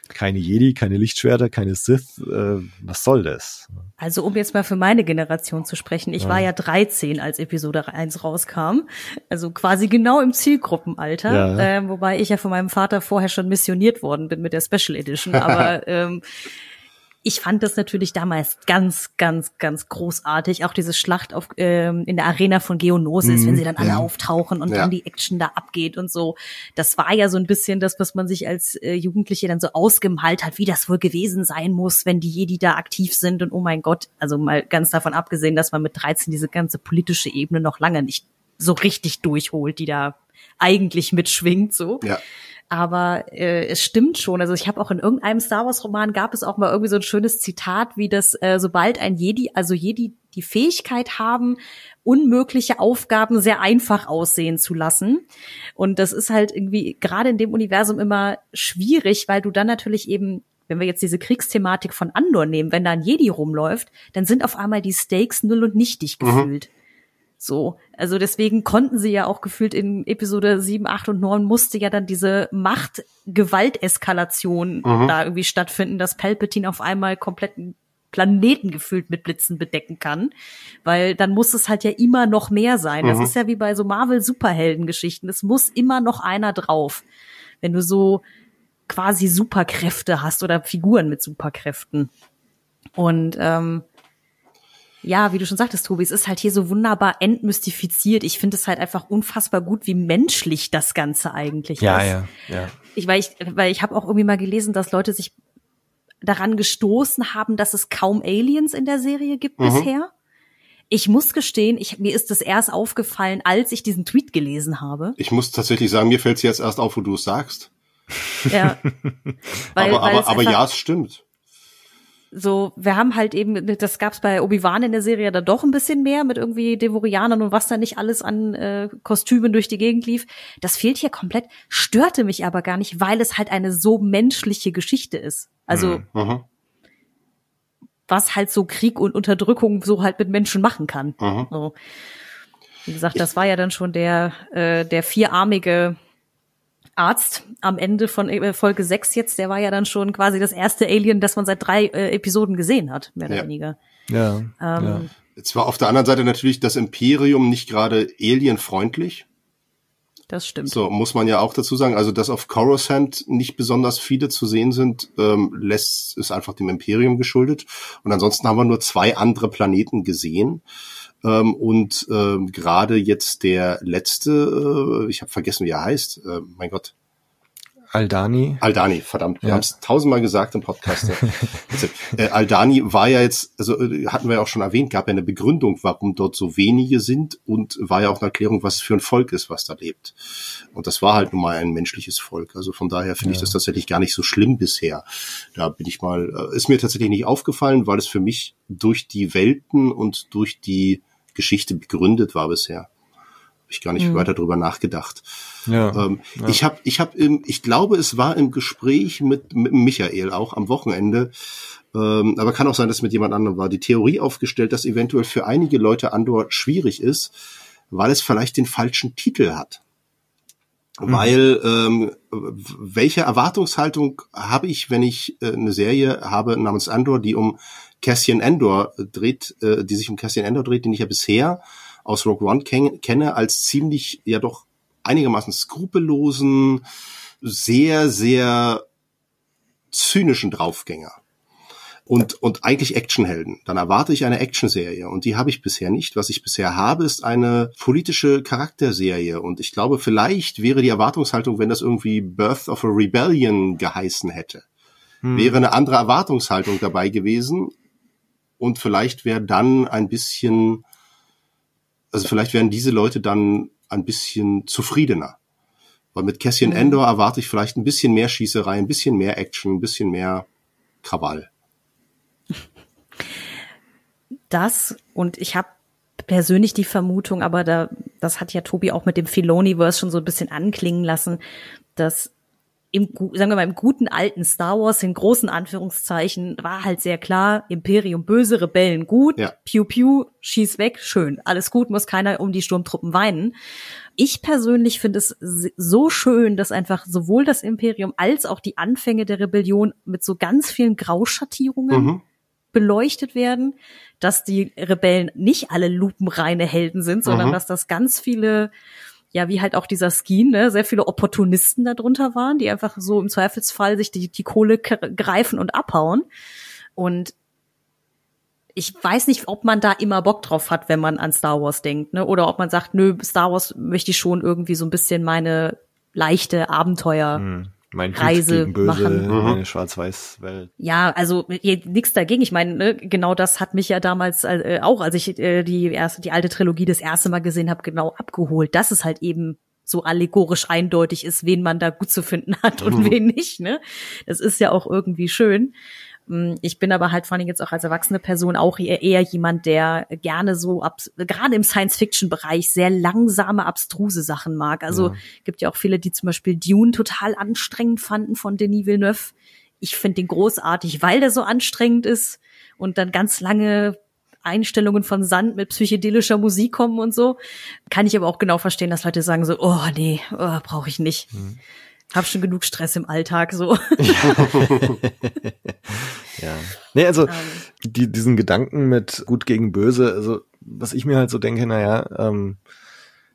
Keine Jedi, keine Lichtschwerter, keine Sith. Äh, was soll das? Also um jetzt mal für meine Generation zu sprechen, ich Ja. war ja 13, als Episode 1 rauskam. Also quasi genau im Zielgruppenalter. Ja. Ähm, wobei ich ja von meinem Vater vorher schon missioniert worden bin mit der Special Edition. Aber ähm, ich fand das natürlich damals ganz, ganz, ganz großartig. Auch diese Schlacht auf, ähm, in der Arena von Geonosis, Mhm, wenn sie dann alle ja. auftauchen und Ja. dann die Action da abgeht und so. Das war ja so ein bisschen das, was man sich als äh, Jugendliche dann so ausgemalt hat, wie das wohl gewesen sein muss, wenn die Jedi da aktiv sind. Und oh mein Gott, also mal ganz davon abgesehen, dass man mit 13 diese ganze politische Ebene noch lange nicht so richtig durchholt, die da eigentlich mitschwingt, so. Ja. Aber äh, es stimmt schon. Also ich habe auch in irgendeinem Star Wars Roman gab es auch mal irgendwie so ein schönes Zitat, wie das äh, sobald ein Jedi, also Jedi die Fähigkeit haben, unmögliche Aufgaben sehr einfach aussehen zu lassen. Und das ist halt irgendwie gerade in dem Universum immer schwierig, weil du dann natürlich eben wenn wir jetzt diese Kriegsthematik von Andor nehmen, wenn da ein Jedi rumläuft, dann sind auf einmal die Stakes null und nichtig gefühlt. So, also deswegen konnten sie ja auch gefühlt in Episode 7, 8 und 9 musste ja dann diese Macht-Gewalt-Eskalation da irgendwie stattfinden, dass Palpatine auf einmal kompletten Planeten gefühlt mit Blitzen bedecken kann, weil dann muss es halt ja immer noch mehr sein. Das ist ja wie bei so Marvel-Superhelden-Geschichten. Es muss immer noch einer drauf. Wenn du so quasi Superkräfte hast oder Figuren mit Superkräften. Und ähm, ja, wie du schon sagtest, Tobi, es ist halt hier so wunderbar entmystifiziert. Ich finde es halt einfach unfassbar gut, wie menschlich das Ganze eigentlich Ja, ist. ja, ja. Ich, weil ich, weil ich habe auch irgendwie mal gelesen, dass Leute sich daran gestoßen haben, dass es kaum Aliens in der Serie gibt bisher. Ich muss gestehen, ich, mir ist das erst aufgefallen, als ich diesen Tweet gelesen habe. Ich muss tatsächlich sagen, mir fällt es jetzt erst auf, wo du es sagst. Ja. weil, aber weil aber, aber ja, es stimmt. So, wir haben halt eben, das gab's bei Obi-Wan in der Serie da doch ein bisschen mehr mit irgendwie Devorianern und was da nicht alles an äh, Kostümen durch die Gegend lief. Das fehlt hier komplett, störte mich aber gar nicht, weil es halt eine so menschliche Geschichte ist. Also, Mhm. was halt so Krieg und Unterdrückung so halt mit Menschen machen kann. Mhm. So. Wie gesagt, das war ja dann schon der, äh, der vierarmige Arzt am Ende von äh, Folge 6 jetzt, der war ja dann schon quasi das erste Alien, das man seit drei äh, Episoden gesehen hat, mehr oder Ja. weniger. Ja, Ähm, ja. Jetzt war auf der anderen Seite natürlich das Imperium nicht gerade alienfreundlich. Das stimmt. So muss man ja auch dazu sagen. Also, dass auf Coruscant nicht besonders viele zu sehen sind, ähm, lässt ist einfach dem Imperium geschuldet. Und ansonsten haben wir nur zwei andere Planeten gesehen. Ähm, und ähm, gerade jetzt der letzte, äh, ich habe vergessen, wie er heißt. Äh, mein Gott, Aldani. Aldani, verdammt, wir Ja. haben es tausendmal gesagt im Podcast. Äh, Aldani war ja jetzt, also äh, hatten wir ja auch schon erwähnt, gab ja eine Begründung, warum dort so wenige sind und war ja auch eine Erklärung, was es für ein Volk ist, was da lebt. Und das war halt nun mal ein menschliches Volk. Also von daher finde ich das tatsächlich gar nicht so schlimm bisher. Da bin ich mal, äh, ist mir tatsächlich nicht aufgefallen, weil es für mich durch die Welten und durch die Geschichte begründet war bisher. Habe ich gar nicht weiter drüber nachgedacht. Ja. Ähm, Ich habe, ich habe, im, ich glaube, es war im Gespräch mit, mit Michael auch am Wochenende, ähm, aber kann auch sein, dass es mit jemand anderem war, die Theorie aufgestellt, dass eventuell für einige Leute Andor schwierig ist, weil es vielleicht den falschen Titel hat. Weil ähm, welche Erwartungshaltung habe ich, wenn ich äh, eine Serie habe namens Andor, die um Cassian Andor dreht, äh, die sich um Cassian Andor dreht, den ich ja bisher aus Rogue One ken kenne, als ziemlich ja doch einigermaßen skrupellosen, sehr, sehr zynischen Draufgänger. Und, und eigentlich Actionhelden. Dann erwarte ich eine Actionserie und die habe ich bisher nicht. Was ich bisher habe, ist eine politische Charakterserie. Und ich glaube, vielleicht wäre die Erwartungshaltung, wenn das irgendwie Birth of a Rebellion geheißen hätte, wäre eine andere Erwartungshaltung dabei gewesen. Und vielleicht wäre dann ein bisschen, also vielleicht wären diese Leute dann ein bisschen zufriedener. Weil mit Cassian Endor erwarte ich vielleicht ein bisschen mehr Schießerei, ein bisschen mehr Action, ein bisschen mehr Krawall. Das und ich habe persönlich die Vermutung, aber da das hat ja Tobi auch mit dem Filoniverse schon so ein bisschen anklingen lassen, dass im, sagen wir mal, im guten alten Star Wars, in großen Anführungszeichen, war halt sehr klar, Imperium böse, Rebellen gut, Ja. piu piu, schieß weg, schön, alles gut, muss keiner um die Sturmtruppen weinen. Ich persönlich finde es so schön, dass einfach sowohl das Imperium als auch die Anfänge der Rebellion mit so ganz vielen Grauschattierungen Mhm. beleuchtet werden, dass die Rebellen nicht alle lupenreine Helden sind, sondern Mhm. dass das ganz viele, ja, wie halt auch dieser Skeen, ne, sehr viele Opportunisten darunter waren, die einfach so im Zweifelsfall sich die, die Kohle greifen und abhauen. Und ich weiß nicht, ob man da immer Bock drauf hat, wenn man an Star Wars denkt, ne? Oder ob man sagt, nö, Star Wars möchte ich schon irgendwie so ein bisschen meine leichte Abenteuer. Hm. Mein Reise gegen Böse, machen. Mhm. meine Schwarz-Weiß-Welt. Ja, also nichts dagegen. Ich meine, ne, genau das hat mich ja damals äh, auch, als ich äh, die erste, die alte Trilogie das erste Mal gesehen habe, genau abgeholt, dass es halt eben so allegorisch eindeutig ist, wen man da gut zu finden hat und Mhm. wen nicht. Ne, das ist ja auch irgendwie schön. Mm, Ich bin aber halt vor allem jetzt auch als erwachsene Person auch eher, jemand, der gerne so gerade im Science-Fiction-Bereich sehr langsame, abstruse Sachen mag. Also Ja. gibt ja auch viele, die zum Beispiel Dune total anstrengend fanden von Denis Villeneuve. Ich finde den großartig, weil der so anstrengend ist und dann ganz lange Einstellungen von Sand mit psychedelischer Musik kommen und so. Kann ich aber auch genau verstehen, dass Leute sagen so, oh nee, oh, brauche ich nicht. Hab schon genug Stress im Alltag so. Ja. Nee, also Ähm. die, diesen Gedanken mit gut gegen böse, also was ich mir halt so denke, naja, ähm,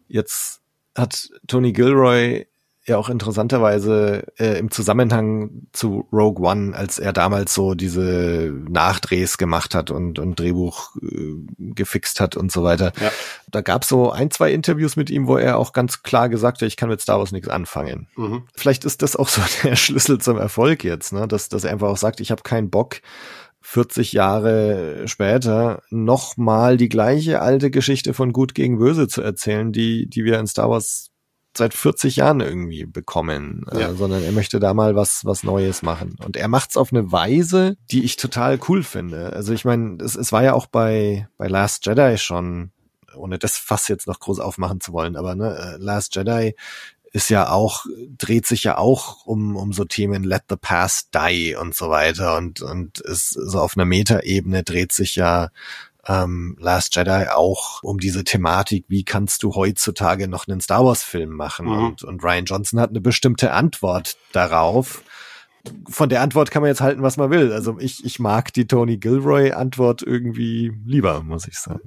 jetzt hat Tony Gilroy ja auch interessanterweise äh, im Zusammenhang zu Rogue One, als er damals so diese Nachdrehs gemacht hat und, und Drehbuch äh, gefixt hat und so weiter. Ja. Da gab so ein, zwei Interviews mit ihm, wo er auch ganz klar gesagt hat, ich kann mit Star Wars nichts anfangen Mhm. vielleicht ist das auch so der Schlüssel zum Erfolg jetzt, ne? dass, dass er einfach auch sagt, ich habe keinen Bock, 40 Jahre später nochmal die gleiche alte Geschichte von Gut gegen Böse zu erzählen, die, die wir in Star Wars seit 40 Jahren irgendwie bekommen, Ja. äh, sondern er möchte da mal was, was Neues machen. Und er macht's auf eine Weise, die ich total cool finde. Also ich meine, es, es war ja auch bei, bei Last Jedi schon, ohne das Fass jetzt noch groß aufmachen zu wollen, aber ne, äh, Last Jedi ist ja auch, dreht sich ja auch um, um so Themen Let the Past Die und so weiter und, und ist so auf einer Metaebene dreht sich ja ähm, Last Jedi auch um diese Thematik, wie kannst du heutzutage noch einen Star Wars Film machen? Mhm. Und, und Ryan Johnson hat eine bestimmte Antwort darauf. Von der Antwort kann man jetzt halten, was man will. Also ich, ich mag die Tony Gilroy Antwort irgendwie lieber, muss ich sagen.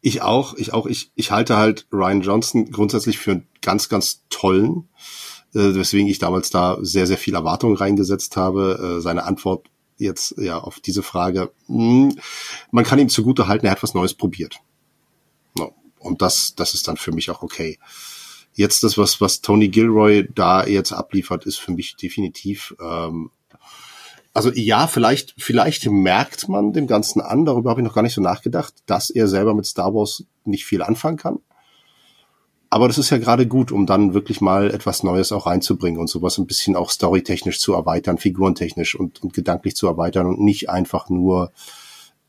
Ich auch, ich auch, ich, ich halte halt Ryan Johnson grundsätzlich für einen ganz, ganz tollen, äh, weswegen ich damals da sehr, sehr viel Erwartung reingesetzt habe. Äh, seine Antwort jetzt ja auf diese Frage, mh, man kann ihm zugute halten, er hat was Neues probiert. Und das, das ist dann für mich auch okay. Jetzt das, was, was Tony Gilroy da jetzt abliefert, ist für mich definitiv ähm, also ja, vielleicht, vielleicht merkt man dem Ganzen an, darüber habe ich noch gar nicht so nachgedacht, dass er selber mit Star Wars nicht viel anfangen kann. Aber das ist ja gerade gut, um dann wirklich mal etwas Neues auch reinzubringen und sowas ein bisschen auch storytechnisch zu erweitern, figurentechnisch und, und gedanklich zu erweitern und nicht einfach nur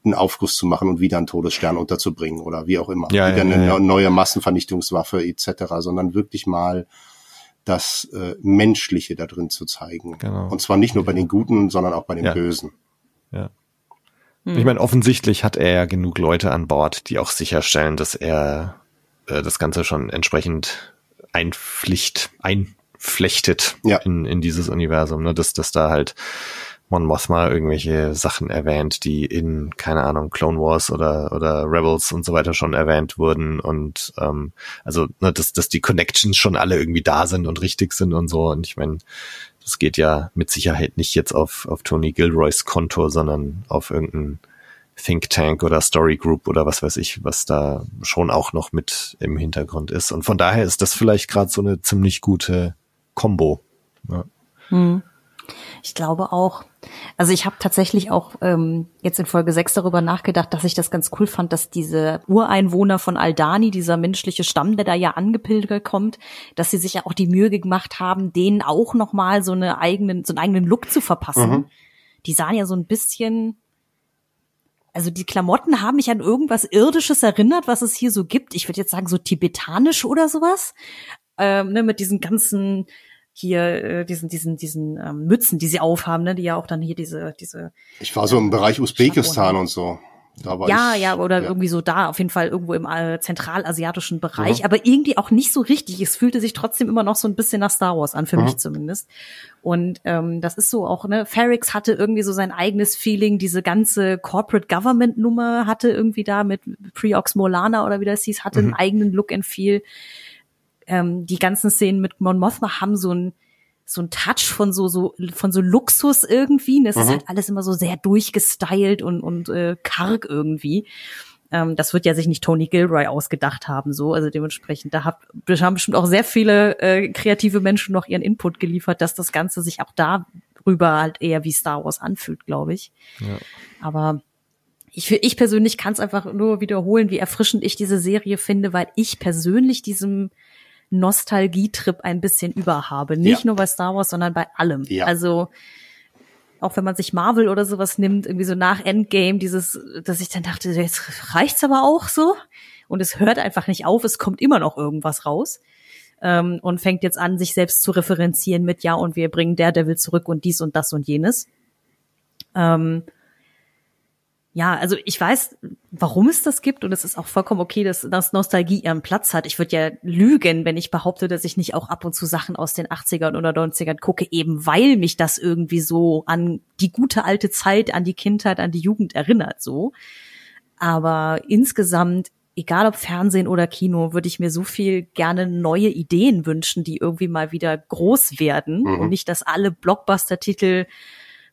einen Aufguss zu machen und wieder einen Todesstern unterzubringen oder wie auch immer. Ja, wieder ja, eine ja, neue Massenvernichtungswaffe etc., sondern wirklich mal das äh, Menschliche da drin zu zeigen. Genau. Und zwar nicht nur bei den Guten, sondern auch bei den Ja. Bösen. Ja. Hm. Ich meine, offensichtlich hat er ja genug Leute an Bord, die auch sicherstellen, dass er äh, das Ganze schon entsprechend einpflicht, einflechtet Ja. in, in dieses Universum, ne? dass, dass da halt Mon Mothma irgendwelche Sachen erwähnt, die in, keine Ahnung, Clone Wars oder, oder Rebels und so weiter schon erwähnt wurden und ähm, also, ne, dass, dass die Connections schon alle irgendwie da sind und richtig sind und so. Und ich meine, das geht ja mit Sicherheit nicht jetzt auf, auf Tony Gilroys Konto, sondern auf irgendein Think Tank oder Story Group oder was weiß ich, was da schon auch noch mit im Hintergrund ist. Und von daher ist das vielleicht gerade so eine ziemlich gute Combo. Ja. Hm. Ich glaube auch. Also ich habe tatsächlich auch ähm, jetzt in Folge 6 darüber nachgedacht, dass ich das ganz cool fand, dass diese Ureinwohner von Aldani, dieser menschliche Stamm, der da ja angepilgert kommt, dass sie sich ja auch die Mühe gemacht haben, denen auch nochmal so eine eigenen, so einen eigenen Look zu verpassen. Mhm. Die sahen ja so ein bisschen, also die Klamotten haben mich an irgendwas Irdisches erinnert, was es hier so gibt. Ich würde jetzt sagen, so tibetanisch oder sowas. Ähm, ne, mit diesen ganzen hier äh, diesen diesen diesen ähm, Mützen, die sie aufhaben, ne, die ja auch dann hier diese diese Ich war so im Bereich Usbekistan und so. Da war ja, ich, ja, oder ja. irgendwie so da, auf jeden Fall irgendwo im äh, zentralasiatischen Bereich, aber irgendwie auch nicht so richtig. Es fühlte sich trotzdem immer noch so ein bisschen nach Star Wars an, für Mhm. mich zumindest. Und ähm, das ist so auch, ne, Ferrix hatte irgendwie so sein eigenes Feeling, diese ganze Corporate Government Nummer hatte irgendwie da mit Preox Molana oder wie das hieß, hatte einen eigenen Look and Feel. Ähm, die ganzen Szenen mit Mon Mothma haben so ein so ein Touch von so so von so Luxus irgendwie. Das ist Mhm. halt alles immer so sehr durchgestylt und und äh, karg irgendwie. Ähm, das wird ja sich nicht Tony Gilroy ausgedacht haben, so. Also dementsprechend, da hab, haben bestimmt auch sehr viele äh, kreative Menschen noch ihren Input geliefert, dass das Ganze sich auch darüber halt eher wie Star Wars anfühlt, glaube ich. Ja. Aber ich, ich persönlich kann es einfach nur wiederholen, wie erfrischend ich diese Serie finde, weil ich persönlich diesem Nostalgietrip ein bisschen überhabe. Nicht Ja. nur bei Star Wars, sondern bei allem. Ja. Also auch wenn man sich Marvel oder sowas nimmt, irgendwie so nach Endgame, dieses, dass ich dann dachte, jetzt reicht's aber auch so. Und es hört einfach nicht auf, es kommt immer noch irgendwas raus. Ähm, und fängt jetzt an, sich selbst zu referenzieren mit, ja, und wir bringen Daredevil zurück und dies und das und jenes. Ähm, ja, also ich weiß, warum es das gibt und es ist auch vollkommen okay, dass, dass Nostalgie ihren Platz hat. Ich würde ja lügen, wenn ich behaupte, dass ich nicht auch ab und zu Sachen aus den 80ern oder 90ern gucke, eben weil mich das irgendwie so an die gute alte Zeit, an die Kindheit, an die Jugend erinnert, so. Aber insgesamt, egal ob Fernsehen oder Kino, würde ich mir so viel gerne neue Ideen wünschen, die irgendwie mal wieder groß werden Mhm. und nicht, dass alle Blockbuster-Titel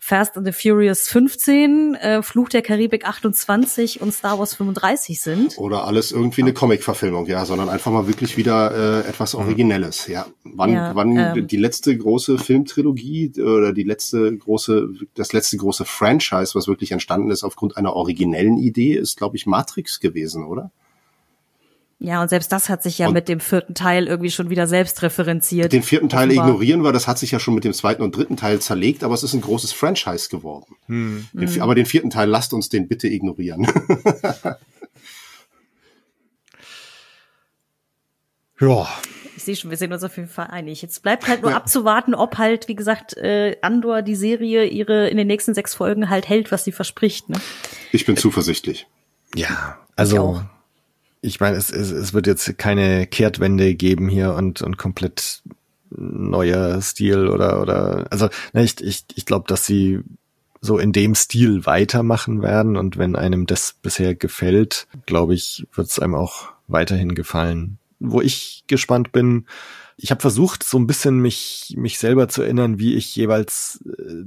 Fast and the Furious 15, äh, Fluch der Karibik 28 und Star Wars 35 sind. Oder alles irgendwie eine Comic-Verfilmung, ja, sondern einfach mal wirklich wieder äh, etwas Originelles, ja. Wann, Ja, wann ähm. die letzte große Filmtrilogie oder die letzte große, das letzte große Franchise, was wirklich entstanden ist aufgrund einer originellen Idee, ist, glaube ich, Matrix gewesen, oder? Ja, und selbst das hat sich ja Und- mit dem vierten Teil irgendwie schon wieder selbst referenziert. Den vierten Teil Offenbar. ignorieren wir, das hat sich ja schon mit dem zweiten und dritten Teil zerlegt, aber es ist ein großes Franchise geworden. Hm. Den, vi- aber den vierten Teil lasst uns den bitte ignorieren. Ja, Ich sehe schon, wir sind uns auf jeden Fall einig. Jetzt bleibt halt nur abzuwarten, ob halt, wie gesagt, äh, Andor die Serie ihre in den nächsten sechs Folgen halt hält, was sie verspricht. Ne? Ich bin zuversichtlich. ja, also auch. Ich meine, es, es, es wird jetzt keine Kehrtwende geben hier und, und komplett neuer Stil oder oder also ne, ich, ich, ich glaube, dass sie so in dem Stil weitermachen werden und wenn einem das bisher gefällt, glaube ich, wird es einem auch weiterhin gefallen. Wo ich gespannt bin, ich habe versucht, so ein bisschen mich mich selber zu erinnern, wie ich jeweils äh,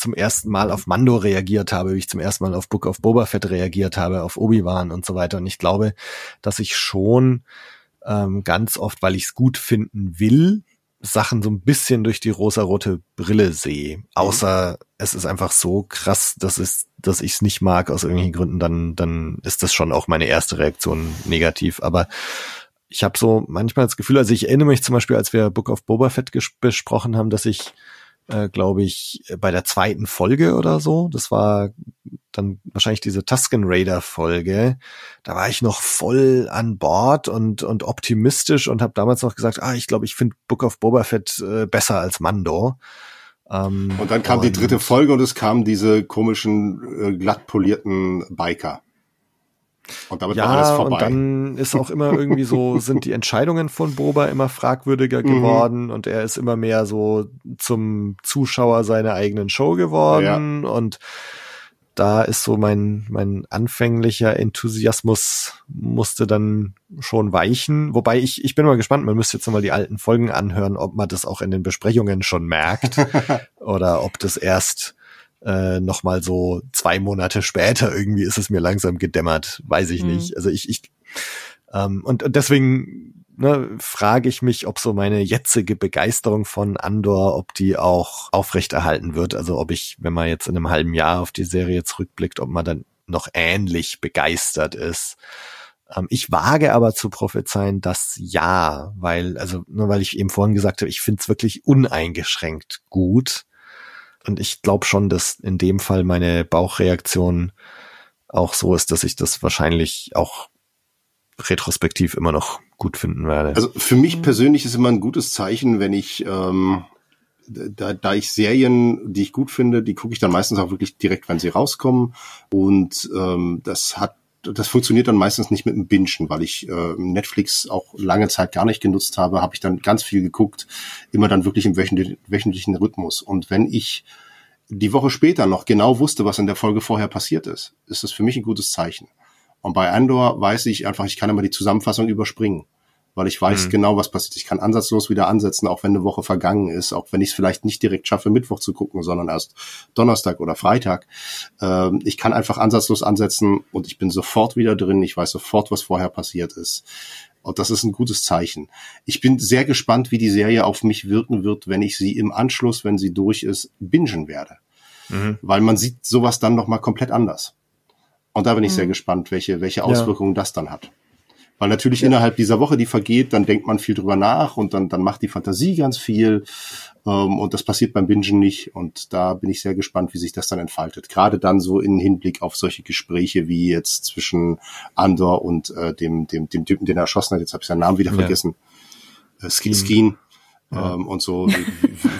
zum ersten Mal auf Mando reagiert habe, wie ich zum ersten Mal auf Book of Boba Fett reagiert habe, auf Obi-Wan und so weiter. Und ich glaube, dass ich schon ähm, ganz oft, weil ich es gut finden will, Sachen so ein bisschen durch die rosarote Brille sehe. Außer es ist einfach so krass, dass es, dass ich es nicht mag aus irgendwelchen Gründen, dann, dann ist das schon auch meine erste Reaktion negativ. Aber ich habe so manchmal das Gefühl, also ich erinnere mich zum Beispiel, als wir Book of Boba Fett besprochen haben, dass ich, äh, glaube ich, bei der zweiten Folge oder so, das war dann wahrscheinlich diese Tusken Raider Folge, da war ich noch voll an Bord und und optimistisch und habe damals noch gesagt, ah, ich glaube, ich finde Book of Boba Fett äh, besser als Mando. Ähm, Und dann kam die dritte Folge und es kamen diese komischen, äh, glatt polierten Biker. Und damit war alles Ja, vorbei. und dann ist auch immer irgendwie so, sind die Entscheidungen von Boba immer fragwürdiger Mhm. geworden und er ist immer mehr so zum Zuschauer seiner eigenen Show geworden und da ist so mein, mein anfänglicher Enthusiasmus musste dann schon weichen. Wobei ich, ich bin mal gespannt, man müsste jetzt nochmal die alten Folgen anhören, ob man das auch in den Besprechungen schon merkt oder ob das erst äh, noch mal so zwei Monate später irgendwie ist es mir langsam gedämmert, weiß ich Mhm. nicht. Also ich, ich ähm, und, und deswegen ne, frage ich mich, ob so meine jetzige Begeisterung von Andor, ob die auch aufrechterhalten wird. Also ob ich, wenn man jetzt in einem halben Jahr auf die Serie zurückblickt, ob man dann noch ähnlich begeistert ist. Ähm, ich wage aber zu prophezeien, dass ja, weil, also nur weil ich eben vorhin gesagt habe, ich finde es wirklich uneingeschränkt gut. Und ich glaube schon, dass in dem Fall meine Bauchreaktion auch so ist, dass ich das wahrscheinlich auch retrospektiv immer noch gut finden werde. Also für mich persönlich ist immer ein gutes Zeichen, wenn ich ähm, da, da ich Serien, die ich gut finde, die gucke ich dann meistens auch wirklich direkt, wenn sie rauskommen. Und ähm, das hat das funktioniert dann meistens nicht mit dem Bingen, weil ich äh, Netflix auch lange Zeit gar nicht genutzt habe, habe ich dann ganz viel geguckt, immer dann wirklich im wöchentlichen Rhythmus. Und wenn ich die Woche später noch genau wusste, was in der Folge vorher passiert ist, ist das für mich ein gutes Zeichen. Und bei Andor weiß ich einfach, ich kann immer die Zusammenfassung überspringen weil ich weiß mhm. genau, was passiert. Ich kann ansatzlos wieder ansetzen, auch wenn eine Woche vergangen ist, auch wenn ich es vielleicht nicht direkt schaffe, Mittwoch zu gucken, sondern erst Donnerstag oder Freitag. Ähm, ich kann einfach ansatzlos ansetzen und ich bin sofort wieder drin. Ich weiß sofort, was vorher passiert ist. Und das ist ein gutes Zeichen. Ich bin sehr gespannt, wie die Serie auf mich wirken wird, wenn ich sie im Anschluss, wenn sie durch ist, bingen werde. Mhm. Weil man sieht sowas dann nochmal komplett anders. Und da bin ich mhm. sehr gespannt, welche, welche Auswirkungen ja. das dann hat. Weil natürlich ja. innerhalb dieser Woche, die vergeht, dann denkt man viel drüber nach und dann, dann macht die Fantasie ganz viel. Ähm, und das passiert beim Bingen nicht. Und da bin ich sehr gespannt, wie sich das dann entfaltet. Gerade dann so in Hinblick auf solche Gespräche wie jetzt zwischen Andor und äh, dem, dem, dem Typen, den er erschossen hat. Jetzt habe ich seinen Namen wieder vergessen. Ja. Äh, Skin. Skin. Ja. Ähm, und so,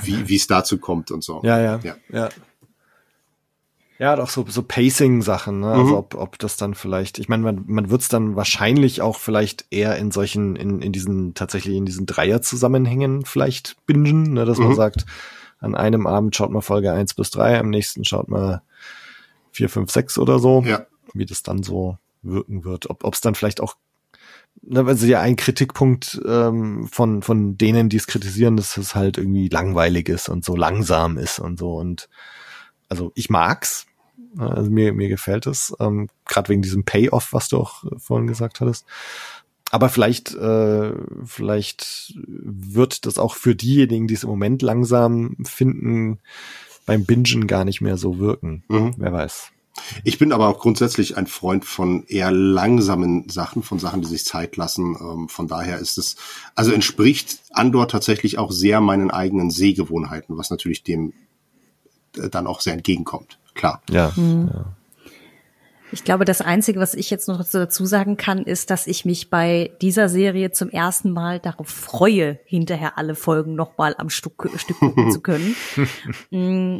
wie, wie es dazu kommt und so. Ja, ja. ja. Ja. Doch so, so Pacing-Sachen, ne? Also mhm. Also ob, ob das dann vielleicht, ich meine, man, man wird es dann wahrscheinlich auch vielleicht eher in solchen, in, in diesen, tatsächlich in diesen Dreier-Zusammenhängen vielleicht bingen, ne? dass mhm. man sagt, an einem Abend schaut man Folge eins bis drei, am nächsten schaut man vier, fünf, sechs oder so. Ja. Wie das dann so wirken wird. Ob es dann vielleicht auch ne, also ja ein Kritikpunkt ähm, von von denen, die es kritisieren, dass es halt irgendwie langweilig ist und so langsam ist und so und also ich mag's, also mir, mir gefällt es, ähm, gerade wegen diesem Payoff, was du auch vorhin gesagt hattest. Aber vielleicht, äh, vielleicht wird das auch für diejenigen, die es im Moment langsam finden, beim Bingen gar nicht mehr so wirken. Mhm. Wer weiß. Ich bin aber auch grundsätzlich ein Freund von eher langsamen Sachen, von Sachen, die sich Zeit lassen. Ähm, von daher ist es, also entspricht Andor tatsächlich auch sehr meinen eigenen Sehgewohnheiten, was natürlich dem äh, dann auch sehr entgegenkommt klar. Ja, mhm. ja. Ich glaube, das Einzige, was ich jetzt noch dazu sagen kann, ist, dass ich mich bei dieser Serie zum ersten Mal darauf freue, hinterher alle Folgen nochmal am Stück, Stück gucken zu können. mm,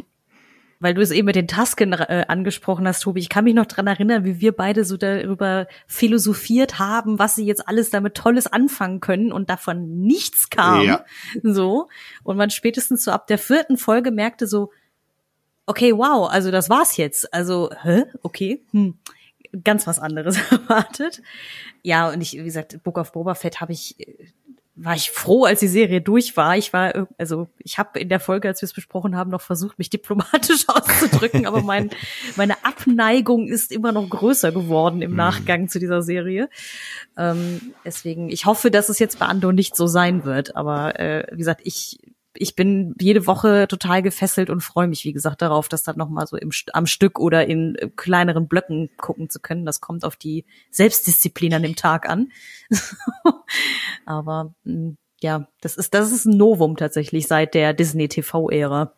weil du es eben mit den Tasken äh, angesprochen hast, Tobi. Ich kann mich noch dran erinnern, wie wir beide so darüber philosophiert haben, was sie jetzt alles damit Tolles anfangen können und davon nichts kam. Ja. So. Und man spätestens so ab der vierten Folge merkte so, okay, wow, also das war's jetzt. Also, hä? Okay, hm. ganz was anderes erwartet. Ja, und ich, wie gesagt, Book of Boba Fett habe ich war ich froh, als die Serie durch war. Ich war, also ich habe in der Folge, als wir es besprochen haben, noch versucht, mich diplomatisch auszudrücken, aber mein, meine Abneigung ist immer noch größer geworden im hm. Nachgang zu dieser Serie. Ähm, deswegen, ich hoffe, dass es jetzt bei Andor nicht so sein wird. Aber äh, wie gesagt, ich ich bin jede Woche total gefesselt und freue mich, wie gesagt, darauf, das dann nochmal so im, am Stück oder in äh, kleineren Blöcken gucken zu können. Das kommt auf die Selbstdisziplin an dem Tag an. Aber mm, ja, das ist, das ist ein Novum tatsächlich seit der Disney TV-Ära.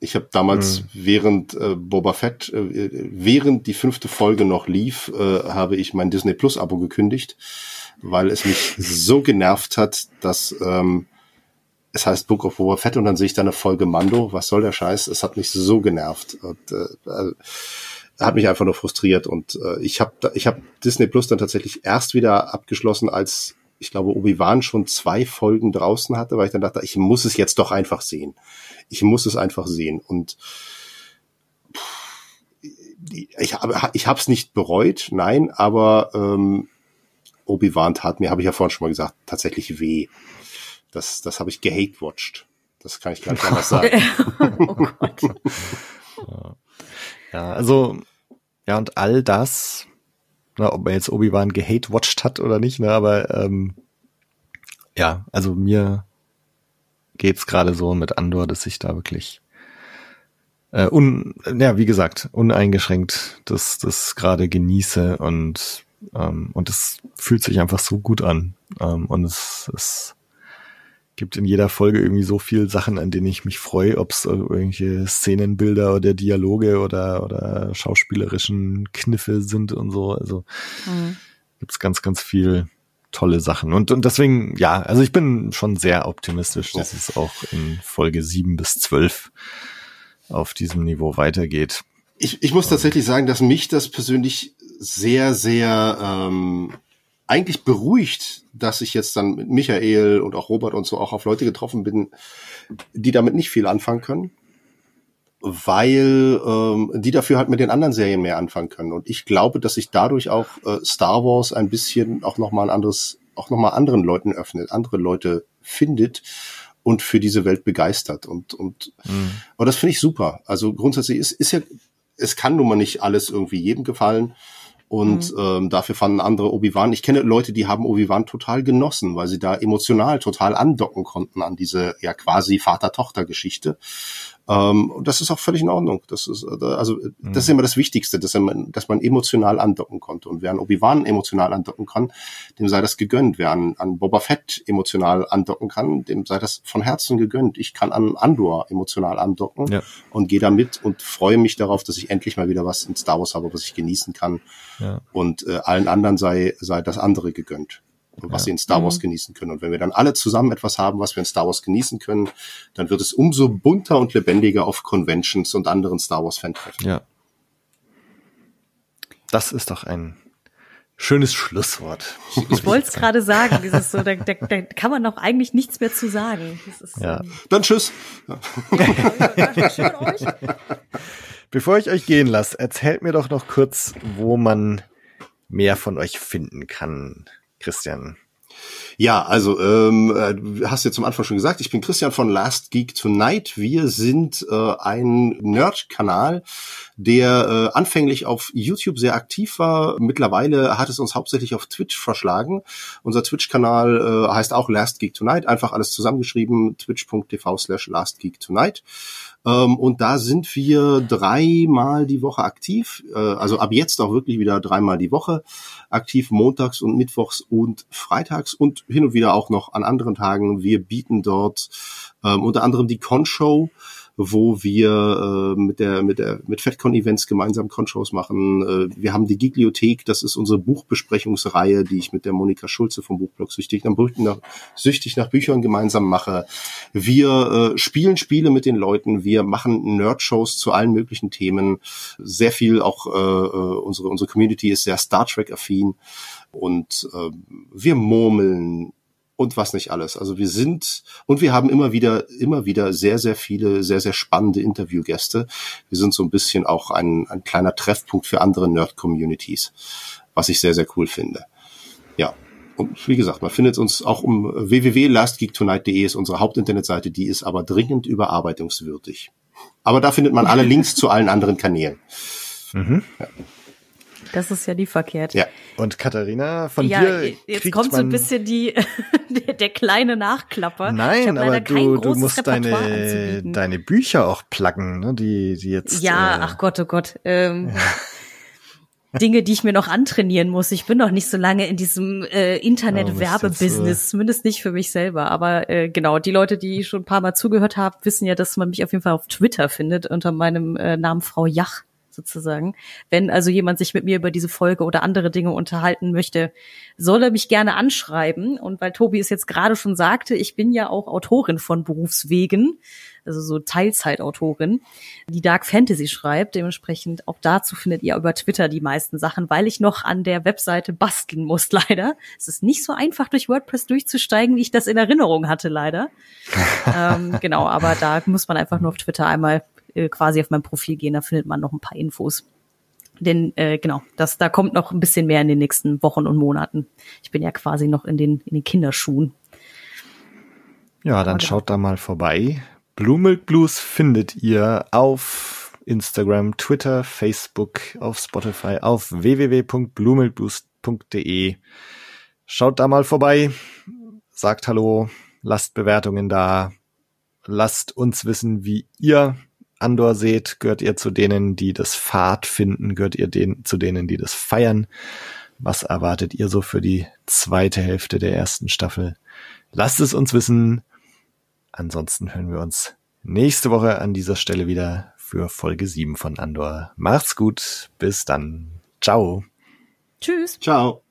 Ich habe damals mhm. während äh, Boba Fett, äh, während die fünfte Folge noch lief, äh, habe ich mein Disney Plus Abo gekündigt, weil es mich so genervt hat, dass ähm, es heißt Book of Boba Fett und dann sehe ich da eine Folge Mando. Was soll der Scheiß? Es hat mich so genervt. Und, äh, äh, hat mich einfach nur frustriert. Und äh, ich habe ich hab Disney Plus dann tatsächlich erst wieder abgeschlossen, als ich glaube, Obi-Wan schon zwei Folgen draußen hatte, weil ich dann dachte, ich muss es jetzt doch einfach sehen. Ich muss es einfach sehen. Und ich habe ich habe es nicht bereut, nein, aber ähm, Obi-Wan tat mir, habe ich ja vorhin schon mal gesagt, tatsächlich weh. Das, das habe ich gehate-watched. Das kann ich gar nicht anders sagen. oh Gott. ja, also, ja, und all das, na, ob man jetzt Obi-Wan gehate-watched hat oder nicht, ne, aber ähm, ja, also mir geht's gerade so mit Andor, dass ich da wirklich äh, un, ja, wie gesagt, uneingeschränkt das, das gerade genieße und ähm, und es fühlt sich einfach so gut an ähm, und es, es gibt in jeder Folge irgendwie so viel Sachen, an denen ich mich freue, ob es irgendwelche Szenenbilder oder Dialoge oder, oder schauspielerischen Kniffe sind und so. Also mhm. gibt's ganz, ganz viel tolle Sachen. Und, und deswegen, ja, also ich bin schon sehr optimistisch, dass es auch in Folge sieben bis zwölf auf diesem Niveau weitergeht. Ich, ich muss tatsächlich sagen, dass mich das persönlich sehr, sehr ähm, eigentlich beruhigt, dass ich jetzt dann mit Michael und auch Robert und so auch auf Leute getroffen bin, die damit nicht viel anfangen können, weil ähm, die dafür halt mit den anderen Serien mehr anfangen können. Und ich glaube, dass sich dadurch auch äh, Star Wars ein bisschen auch nochmal ein anderes, auch nochmal anderen Leuten öffnet, andere Leute findet und für diese Welt begeistert. Und, und, mhm. und das finde ich super. Also grundsätzlich ist, ist ja, es kann nun mal nicht alles irgendwie jedem gefallen. Und mhm. ähm, dafür fanden andere Obi-Wan. Ich kenne Leute, die haben Obi-Wan total genossen, weil sie da emotional total andocken konnten an diese ja quasi Vater-Tochter-Geschichte. Ähm, das ist auch völlig in Ordnung. Das ist äh, also mhm. das ist immer das Wichtigste, dass man, dass man emotional andocken konnte. Und wer an Obi-Wan emotional andocken kann, dem sei das gegönnt. Wer an, an Boba Fett emotional andocken kann, dem sei das von Herzen gegönnt. Ich kann an Andor emotional andocken ja. und gehe da mit und freue mich darauf, dass ich endlich mal wieder was in Star Wars habe, was ich genießen kann. Ja. Und äh, allen anderen sei sei das andere gegönnt was ja. sie in Star Wars mhm. genießen können. Und wenn wir dann alle zusammen etwas haben, was wir in Star Wars genießen können, dann wird es umso bunter und lebendiger auf Conventions und anderen Star Wars Fan-Treffen. Ja. Das ist doch ein schönes Schlusswort. Ich, ich wollte es gerade sagen, dieses so, da, da, da kann man doch eigentlich nichts mehr zu sagen. Ist, ja. ähm, dann tschüss. Bevor ich euch gehen lasse, erzählt mir doch noch kurz, wo man mehr von euch finden kann. Christian? Ja, also ähm, äh, du hast ja zum Anfang schon gesagt, ich bin Christian von Last Geek Tonight. Wir sind äh, ein Nerd-Kanal, der äh, anfänglich auf YouTube sehr aktiv war. Mittlerweile hat es uns hauptsächlich auf Twitch verschlagen. Unser Twitch-Kanal äh, heißt auch Last Geek Tonight, einfach alles zusammengeschrieben, twitch.tv slash Last Geek Tonight. Ähm, und da sind wir dreimal die Woche aktiv. Äh, also ab jetzt auch wirklich wieder dreimal die Woche aktiv, montags und mittwochs und freitags und hin und wieder auch noch an anderen Tagen. Wir bieten dort ähm, unter anderem die Con-Show wo wir äh, mit der mit der mit FedCon Events gemeinsam Con-Shows machen. Äh, wir haben die Gigliothek, das ist unsere Buchbesprechungsreihe, die ich mit der Monika Schulze vom Buchblog süchtig nach, nach süchtig nach Büchern gemeinsam mache. Wir äh, spielen Spiele mit den Leuten, wir machen Nerd-Shows zu allen möglichen Themen. Sehr viel auch äh, äh unsere unsere Community ist sehr Star Trek affin und äh, wir murmeln und was nicht alles. Also wir sind und wir haben immer wieder, immer wieder sehr, sehr viele, sehr, sehr spannende Interviewgäste. Wir sind so ein bisschen auch ein, ein kleiner Treffpunkt für andere Nerd-Communities, was ich sehr, sehr cool finde. Ja. Und wie gesagt, man findet uns auch um www.lastgeektonight.de ist unsere Hauptinternetseite, die ist aber dringend überarbeitungswürdig. Aber da findet man alle Links zu allen anderen Kanälen. Mhm. Ja. Das ist ja nie verkehrt. Ja. Und Katharina, von ja, dir. Jetzt kommt so ein bisschen die, der, der kleine Nachklapper. Nein, aber du, du musst deine, deine Bücher auch pluggen, ne, die, die jetzt. Ja, äh, ach Gott, oh Gott. Ähm, ja. Dinge, die ich mir noch antrainieren muss. Ich bin noch nicht so lange in diesem äh, Internet-Werbebusiness, oh, zumindest nicht für mich selber. Aber äh, genau, die Leute, die schon ein paar Mal zugehört haben, wissen ja, dass man mich auf jeden Fall auf Twitter findet unter meinem äh, Namen Frau Jach sozusagen. Wenn also jemand sich mit mir über diese Folge oder andere Dinge unterhalten möchte, soll er mich gerne anschreiben. Und weil Tobi es jetzt gerade schon sagte, ich bin ja auch Autorin von Berufswegen, also so Teilzeitautorin, die Dark Fantasy schreibt. Dementsprechend auch dazu findet ihr über Twitter die meisten Sachen, weil ich noch an der Webseite basteln muss, leider. Es ist nicht so einfach, durch WordPress durchzusteigen, wie ich das in Erinnerung hatte, leider. ähm, genau, aber da muss man einfach nur auf Twitter einmal äh, quasi auf mein Profil gehen, da findet man noch ein paar Infos. Denn äh, genau, das, da kommt noch ein bisschen mehr in den nächsten Wochen und Monaten. Ich bin ja quasi noch in den, in den Kinderschuhen. Ja, dann schaut da mal vorbei. Blue Milk Blues findet ihr auf Instagram, Twitter, Facebook, auf Spotify, auf www.bluemilkblues.de. Schaut da mal vorbei, sagt Hallo, lasst Bewertungen da, lasst uns wissen, wie ihr Andor seht, gehört ihr zu denen, die das Fahrt finden, gehört ihr den, zu denen, die das feiern. Was erwartet ihr so für die zweite Hälfte der ersten Staffel? Lasst es uns wissen. Ansonsten hören wir uns nächste Woche an dieser Stelle wieder für Folge 7 von Andor. Macht's gut. Bis dann. Ciao. Tschüss. Ciao.